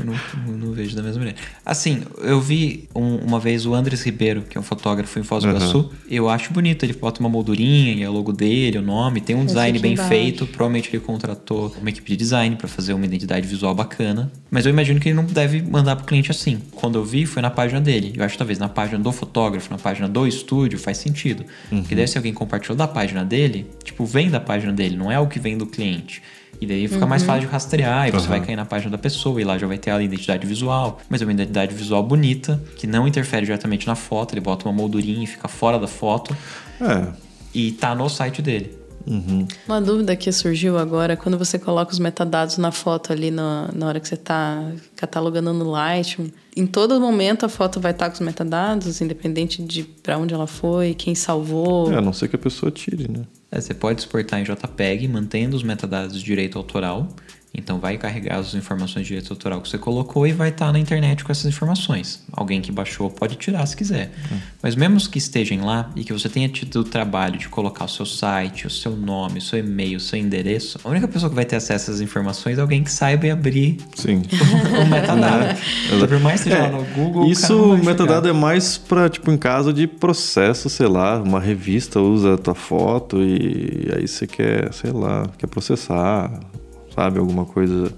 não, não vejo da mesma maneira. Assim, eu vi um- uma vez o Andres Ribeiro, que é um fotógrafo em Foz do Aham. Iguaçu. Eu acho bonito, ele bota uma moldurinha e é o logo dele, o nome, tem um design bem embaixo. feito. Provavelmente ele contratou uma equipe de design pra fazer uma identidade visual bacana. Mas eu imagino que ele não deve mandar pro cliente assim. Quando eu vi, foi na página dele. Eu acho que talvez na página do fotógrafo, na página do estúdio, faz sentido. Porque deve ser alguém que compartilhou da página dele, tipo, vem da página dele, não é o que vem do cliente. E daí fica mais fácil de rastrear, e você Aham. vai cair na página da pessoa e lá já vai ter a identidade visual. Mas é uma identidade visual bonita, que não interfere diretamente na foto, ele bota uma moldurinha e fica fora da foto. É. E tá no site dele. Uhum. Uma dúvida que surgiu agora, quando você coloca os metadados na foto ali na, na hora que você está catalogando no Lightroom, em todo momento a foto vai estar com os metadados, independente de para onde ela foi, quem salvou. É, a não ser que a pessoa tire, né? É, você pode exportar em JPEG, mantendo os metadados de direito autoral. Então vai carregar as informações de direito autoral que você colocou e vai estar na internet com essas informações. Alguém que baixou pode tirar se quiser. Mas mesmo que estejam lá e que você tenha tido o trabalho de colocar o seu site, o seu nome, o seu e-mail, o seu endereço, a única pessoa que vai ter acesso às informações é alguém que saiba e abrir Sim. o metadado. Então, Por mais que esteja lá no Google, o cara Isso, o metadado é mais pra, tipo, em caso de processo, sei lá, uma revista usa a tua foto e aí você quer, sei lá, quer processar, sabe? Alguma coisa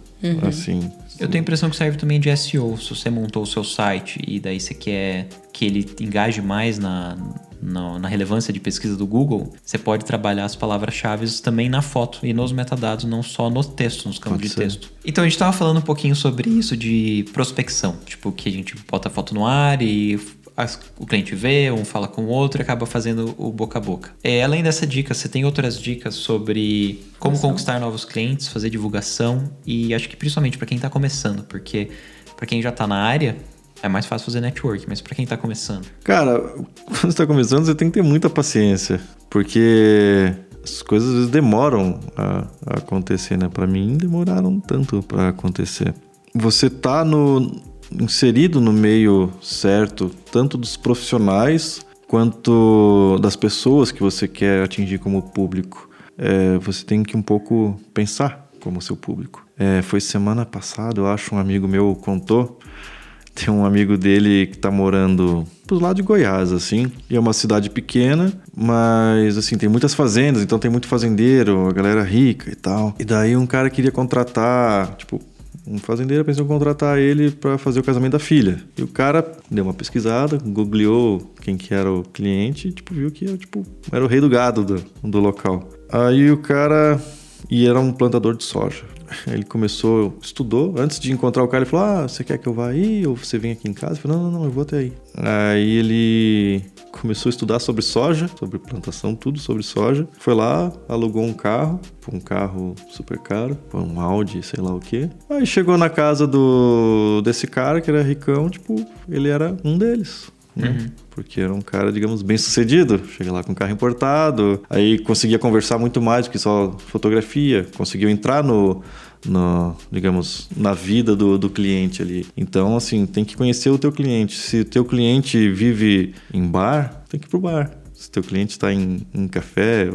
assim. Eu tenho a impressão que serve também de SEO. Se você montou o seu site e daí você quer que ele engaje mais na, na, na relevância de pesquisa do Google, você pode trabalhar as palavras-chave também na foto e nos metadados, não só no texto, nos campos Pode de ser. texto. Então a gente tava falando um pouquinho sobre isso de prospecção. Tipo, que a gente bota a foto no ar e as- o cliente vê, um fala com o outro e acaba fazendo o boca a boca. É, além dessa dica, você tem outras dicas sobre como conquistar novos clientes, fazer divulgação e acho que principalmente para quem tá começando, porque para quem já tá na área é mais fácil fazer network, mas para quem tá começando, Cara, quando você tá começando, você tem que ter muita paciência, porque as coisas às vezes demoram a, a acontecer, né? Pra mim, demoraram tanto pra acontecer. Você tá no, inserido no meio certo, tanto dos profissionais quanto das pessoas que você quer atingir como público. É, você tem que um pouco pensar como seu público. É, foi semana passada, eu acho, um amigo meu contou tem um amigo dele que tá morando pro lado de Goiás, assim. E é uma cidade pequena, mas, assim, tem muitas fazendas, então tem muito fazendeiro, a galera rica e tal. E daí um cara queria contratar, tipo, um fazendeiro pensou em contratar ele para fazer o casamento da filha. E o cara deu uma pesquisada, googleou quem que era o cliente e, tipo, viu que era, tipo, era o rei do gado do, do local. Aí o cara... E era um plantador de soja. Ele começou, estudou. Antes de encontrar o cara, ele falou: Ah, você quer que eu vá aí? Ou você vem aqui em casa? Eu falei: Não, não, não, eu vou até aí. Aí ele começou a estudar sobre soja, sobre plantação, tudo sobre soja. Foi lá, alugou um carro, um carro super caro, um Audi, sei lá o quê. Aí chegou na casa do desse cara que era ricão, tipo, ele era um deles. Né? Porque era um cara, digamos, bem sucedido. Chega lá com carro importado, aí conseguia conversar muito mais do que só fotografia, conseguiu entrar no, no digamos, na vida do, do cliente ali. Então, assim, tem que conhecer o teu cliente. Se o teu cliente vive em bar, tem que ir pro bar. Se teu cliente está em, em café,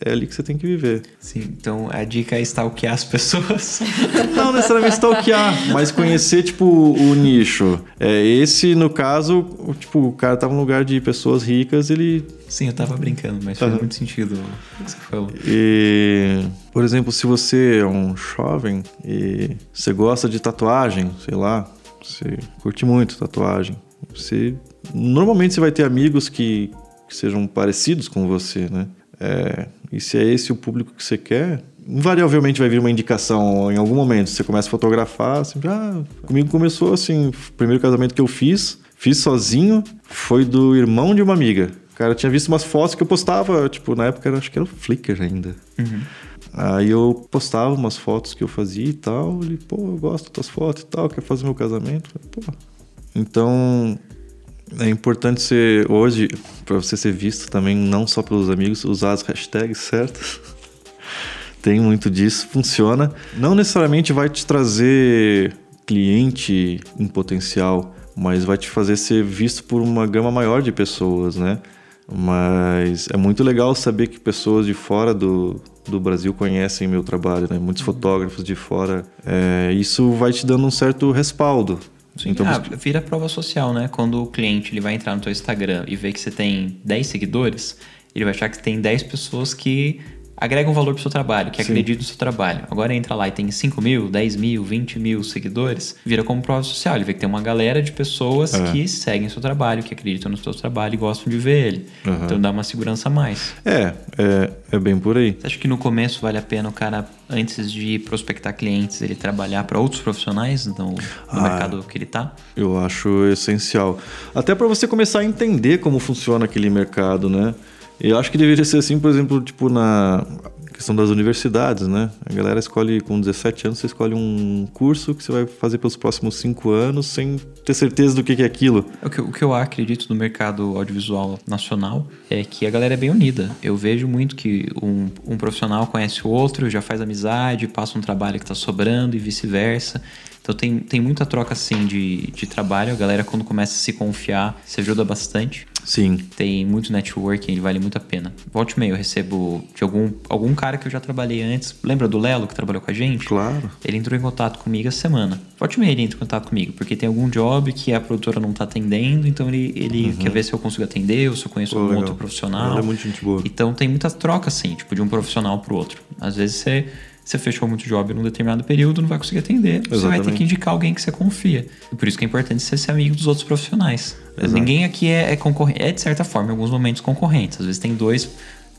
é ali que você tem que viver. sim, então a dica é stalkear as pessoas. Não necessariamente stalkear, mas conhecer, tipo, o nicho. É, esse, no caso, tipo, o cara tava num lugar de pessoas ricas, ele Sim, eu tava brincando, mas faz Aham. muito sentido o que você falou. E, por exemplo, se você é um jovem e você gosta de tatuagem, sei lá, você curte muito tatuagem, você normalmente você vai ter amigos que, que sejam parecidos com você, né? É, e se é esse o público que você quer, invariavelmente vai vir uma indicação em algum momento. Você começa a fotografar, assim, ah, comigo começou assim, o primeiro casamento que eu fiz, fiz sozinho, foi do irmão de uma amiga. Cara, eu tinha visto umas fotos que eu postava, tipo, na época era, acho que era o Flickr ainda. Aí eu postava umas fotos que eu fazia e tal. Ele, pô, eu gosto das fotos e tal, quer fazer meu casamento? Falei, pô. Então, é importante ser, hoje, para você ser visto também, não só pelos amigos, usar as hashtags certas. Tem muito disso, funciona. Não necessariamente vai te trazer cliente em potencial, mas vai te fazer ser visto por uma gama maior de pessoas, né? Mas é muito legal saber que pessoas de fora do, do Brasil conhecem meu trabalho, né? Muitos fotógrafos de fora. É, isso vai te dando um certo respaldo. Então, ah, vira prova social, né? Quando o cliente ele vai entrar no teu Instagram e vê que você tem 10 seguidores, ele vai achar que tem 10 pessoas que agrega um valor para o seu trabalho, que acredita no seu trabalho. Agora entra lá e tem 5 mil, 10 mil, 20 mil seguidores, vira como prova social. Ele vê que tem uma galera de pessoas é. que seguem seu trabalho, que acreditam no seu trabalho e gostam de ver ele. Uhum. Então dá uma segurança a mais. É, é, é bem por aí. Você acha que no começo vale a pena o cara, antes de prospectar clientes, ele trabalhar para outros profissionais no, no ah, mercado que ele está? Eu acho essencial. Até para você começar a entender como funciona aquele mercado, né? Eu acho que deveria ser assim, por exemplo, tipo na questão das universidades, né? A galera escolhe com 17 anos, você escolhe um curso que você vai fazer pelos próximos 5 anos sem ter certeza do que é aquilo. O que, o que eu acredito no mercado audiovisual nacional é que a galera é bem unida. Eu vejo muito que um, um profissional conhece o outro, já faz amizade, passa um trabalho que está sobrando e vice-versa. Então tem, tem muita troca assim de, de trabalho. A galera, quando começa a se confiar, se ajuda bastante. Sim. Tem muito networking, ele vale muito a pena. Volte e meio, eu recebo de algum, algum cara que eu já trabalhei antes. Lembra do Lelo que trabalhou com a gente? Claro. Ele entrou em contato comigo essa semana. Volte e meio ele entra em contato comigo, porque tem algum job que a produtora não tá atendendo, então ele, ele uhum. quer ver se eu consigo atender ou se eu conheço Pô, algum legal. outro profissional. Ele é muito gente boa. Então tem muita troca, assim, tipo, de um profissional pro outro. Às vezes você você fechou muito job num determinado período, não vai conseguir atender. Exatamente. Você vai ter que indicar alguém que você confia. E por isso que é importante você ser amigo dos outros profissionais. Exato. Ninguém aqui é, é concorrente. É, de certa forma, em alguns momentos, concorrentes. Às vezes tem dois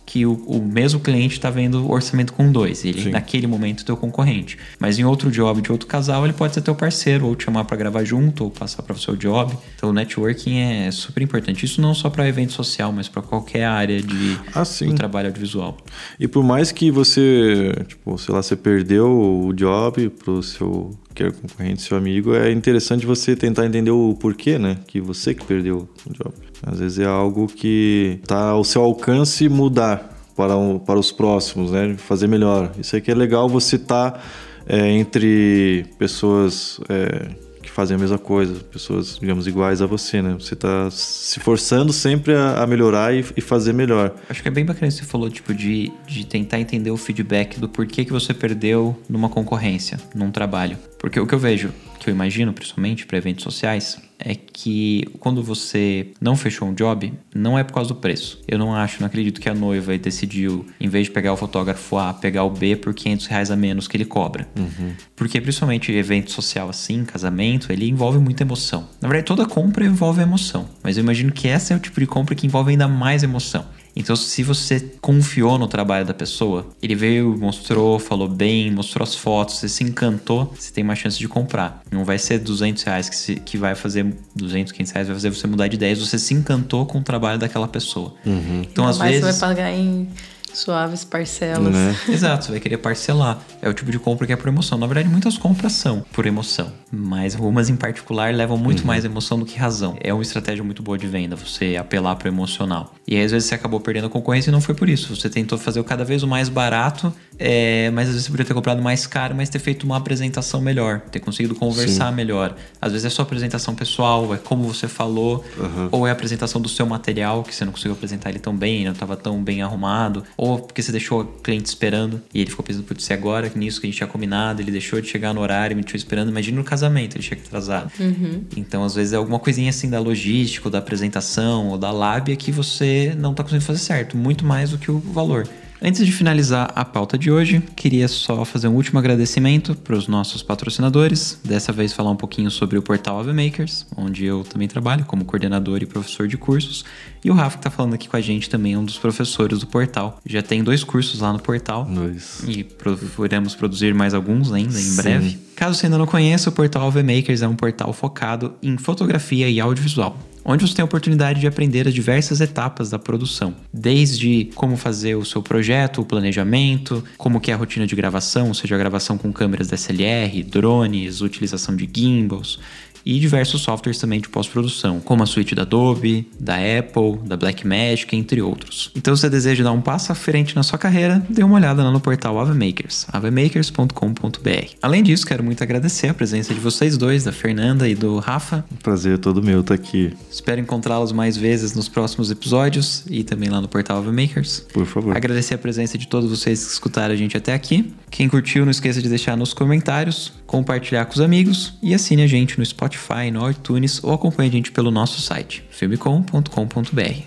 que o, o mesmo cliente está vendo o orçamento com dois. Ele, Sim. naquele momento, é teu concorrente. Mas em outro job de outro casal, ele pode ser teu parceiro, ou te chamar para gravar junto, ou passar para o seu job. Então, o networking é super importante. Isso não só para evento social, mas para qualquer área de ah, do trabalho audiovisual. E por mais que você, tipo, sei lá, você perdeu o job pro seu que é concorrente, seu amigo, é interessante você tentar entender o porquê, né? Que você que perdeu o job. Às vezes é algo que está ao seu alcance mudar para, um, para os próximos, né? Fazer melhor. Isso aqui é legal você estar tá, é, entre pessoas é, que fazem a mesma coisa, pessoas, digamos, iguais a você, né? Você está se forçando sempre a, a melhorar e, e, fazer melhor. Acho que é bem bacana que você falou, tipo, de, de tentar entender o feedback do porquê que você perdeu numa concorrência, num trabalho. Porque o que eu vejo, que eu imagino, principalmente para eventos sociais, é que quando você não fechou um job, não é por causa do preço. Eu não acho, não acredito que a noiva decidiu, em vez de pegar o fotógrafo A, pegar o B por 500 reais a menos que ele cobra. Uhum. Porque principalmente evento social assim, casamento, ele envolve muita emoção. Na verdade, toda compra envolve emoção. Mas eu imagino que essa é o tipo de compra que envolve ainda mais emoção. Então, se você confiou no trabalho da pessoa, ele veio, mostrou, falou bem, mostrou as fotos, você se encantou, você tem mais chance de comprar. Não vai ser 200 reais que, se, que vai fazer, 200, 500 reais vai fazer você mudar de ideia. Você se encantou com o trabalho daquela pessoa. Uhum. Então, Não, às vezes. Você vai pagar em Suaves parcelas. Né? Exato, você vai querer parcelar. É o tipo de compra que é por emoção. Na verdade, muitas compras são por emoção, mas algumas em particular levam muito uhum. mais emoção do que razão. É uma estratégia muito boa de venda, você apelar para o emocional. E aí, às vezes você acabou perdendo a concorrência e não foi por isso. Você tentou fazer o cada vez o mais barato, é, mas às vezes você poderia ter comprado mais caro, mas ter feito uma apresentação melhor, ter conseguido conversar Sim. melhor. Às vezes é só apresentação pessoal, é como você falou, uhum. ou é a apresentação do seu material, que você não conseguiu apresentar ele tão bem, não estava tão bem arrumado, ou porque você deixou o cliente esperando e ele ficou pensando, putz, agora nisso que a gente tinha combinado, ele deixou de chegar no horário, me deixou esperando. Imagina no casamento, ele chega atrasado. Uhum. Então, às vezes, é alguma coisinha assim da logística, ou da apresentação, ou da lábia que você não está conseguindo fazer certo, muito mais do que o valor. Antes de finalizar a pauta de hoje, queria só fazer um último agradecimento para os nossos patrocinadores. Dessa vez falar um pouquinho sobre o portal Ave Makers, onde eu também trabalho como coordenador e professor de cursos. E o Rafa que está falando aqui com a gente também é um dos professores do portal. Já tem dois cursos lá no portal. Dois. E procuramos produzir mais alguns ainda em Sim. breve. Caso você ainda não conheça, o portal Ave Makers é um portal focado em fotografia e audiovisual onde você tem a oportunidade de aprender as diversas etapas da produção, desde como fazer o seu projeto, o planejamento, como que é a rotina de gravação, seja a gravação com câmeras DSLR, drones, utilização de gimbals, e diversos softwares também de pós-produção, como a suite da Adobe, da Apple, da Blackmagic, entre outros. Então, se você deseja dar um passo à frente na sua carreira, dê uma olhada lá no portal AveMakers, avemakers.com.br. Além disso, quero muito agradecer a presença de vocês dois, da Fernanda e do Rafa. Prazer todo meu estar aqui. Espero encontrá-los mais vezes nos próximos episódios e também lá no portal AveMakers. Por favor. Agradecer a presença de todos vocês que escutaram a gente até aqui. Quem curtiu, não esqueça de deixar nos comentários, compartilhar com os amigos e assine a gente no Spotify, no iTunes ou acompanhe a gente pelo nosso site, filmecom.com.br.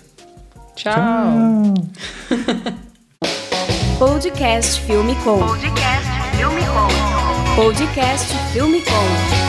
Tchau. Podcast Filme Com. Podcast Filme Com. Podcast Filme Com.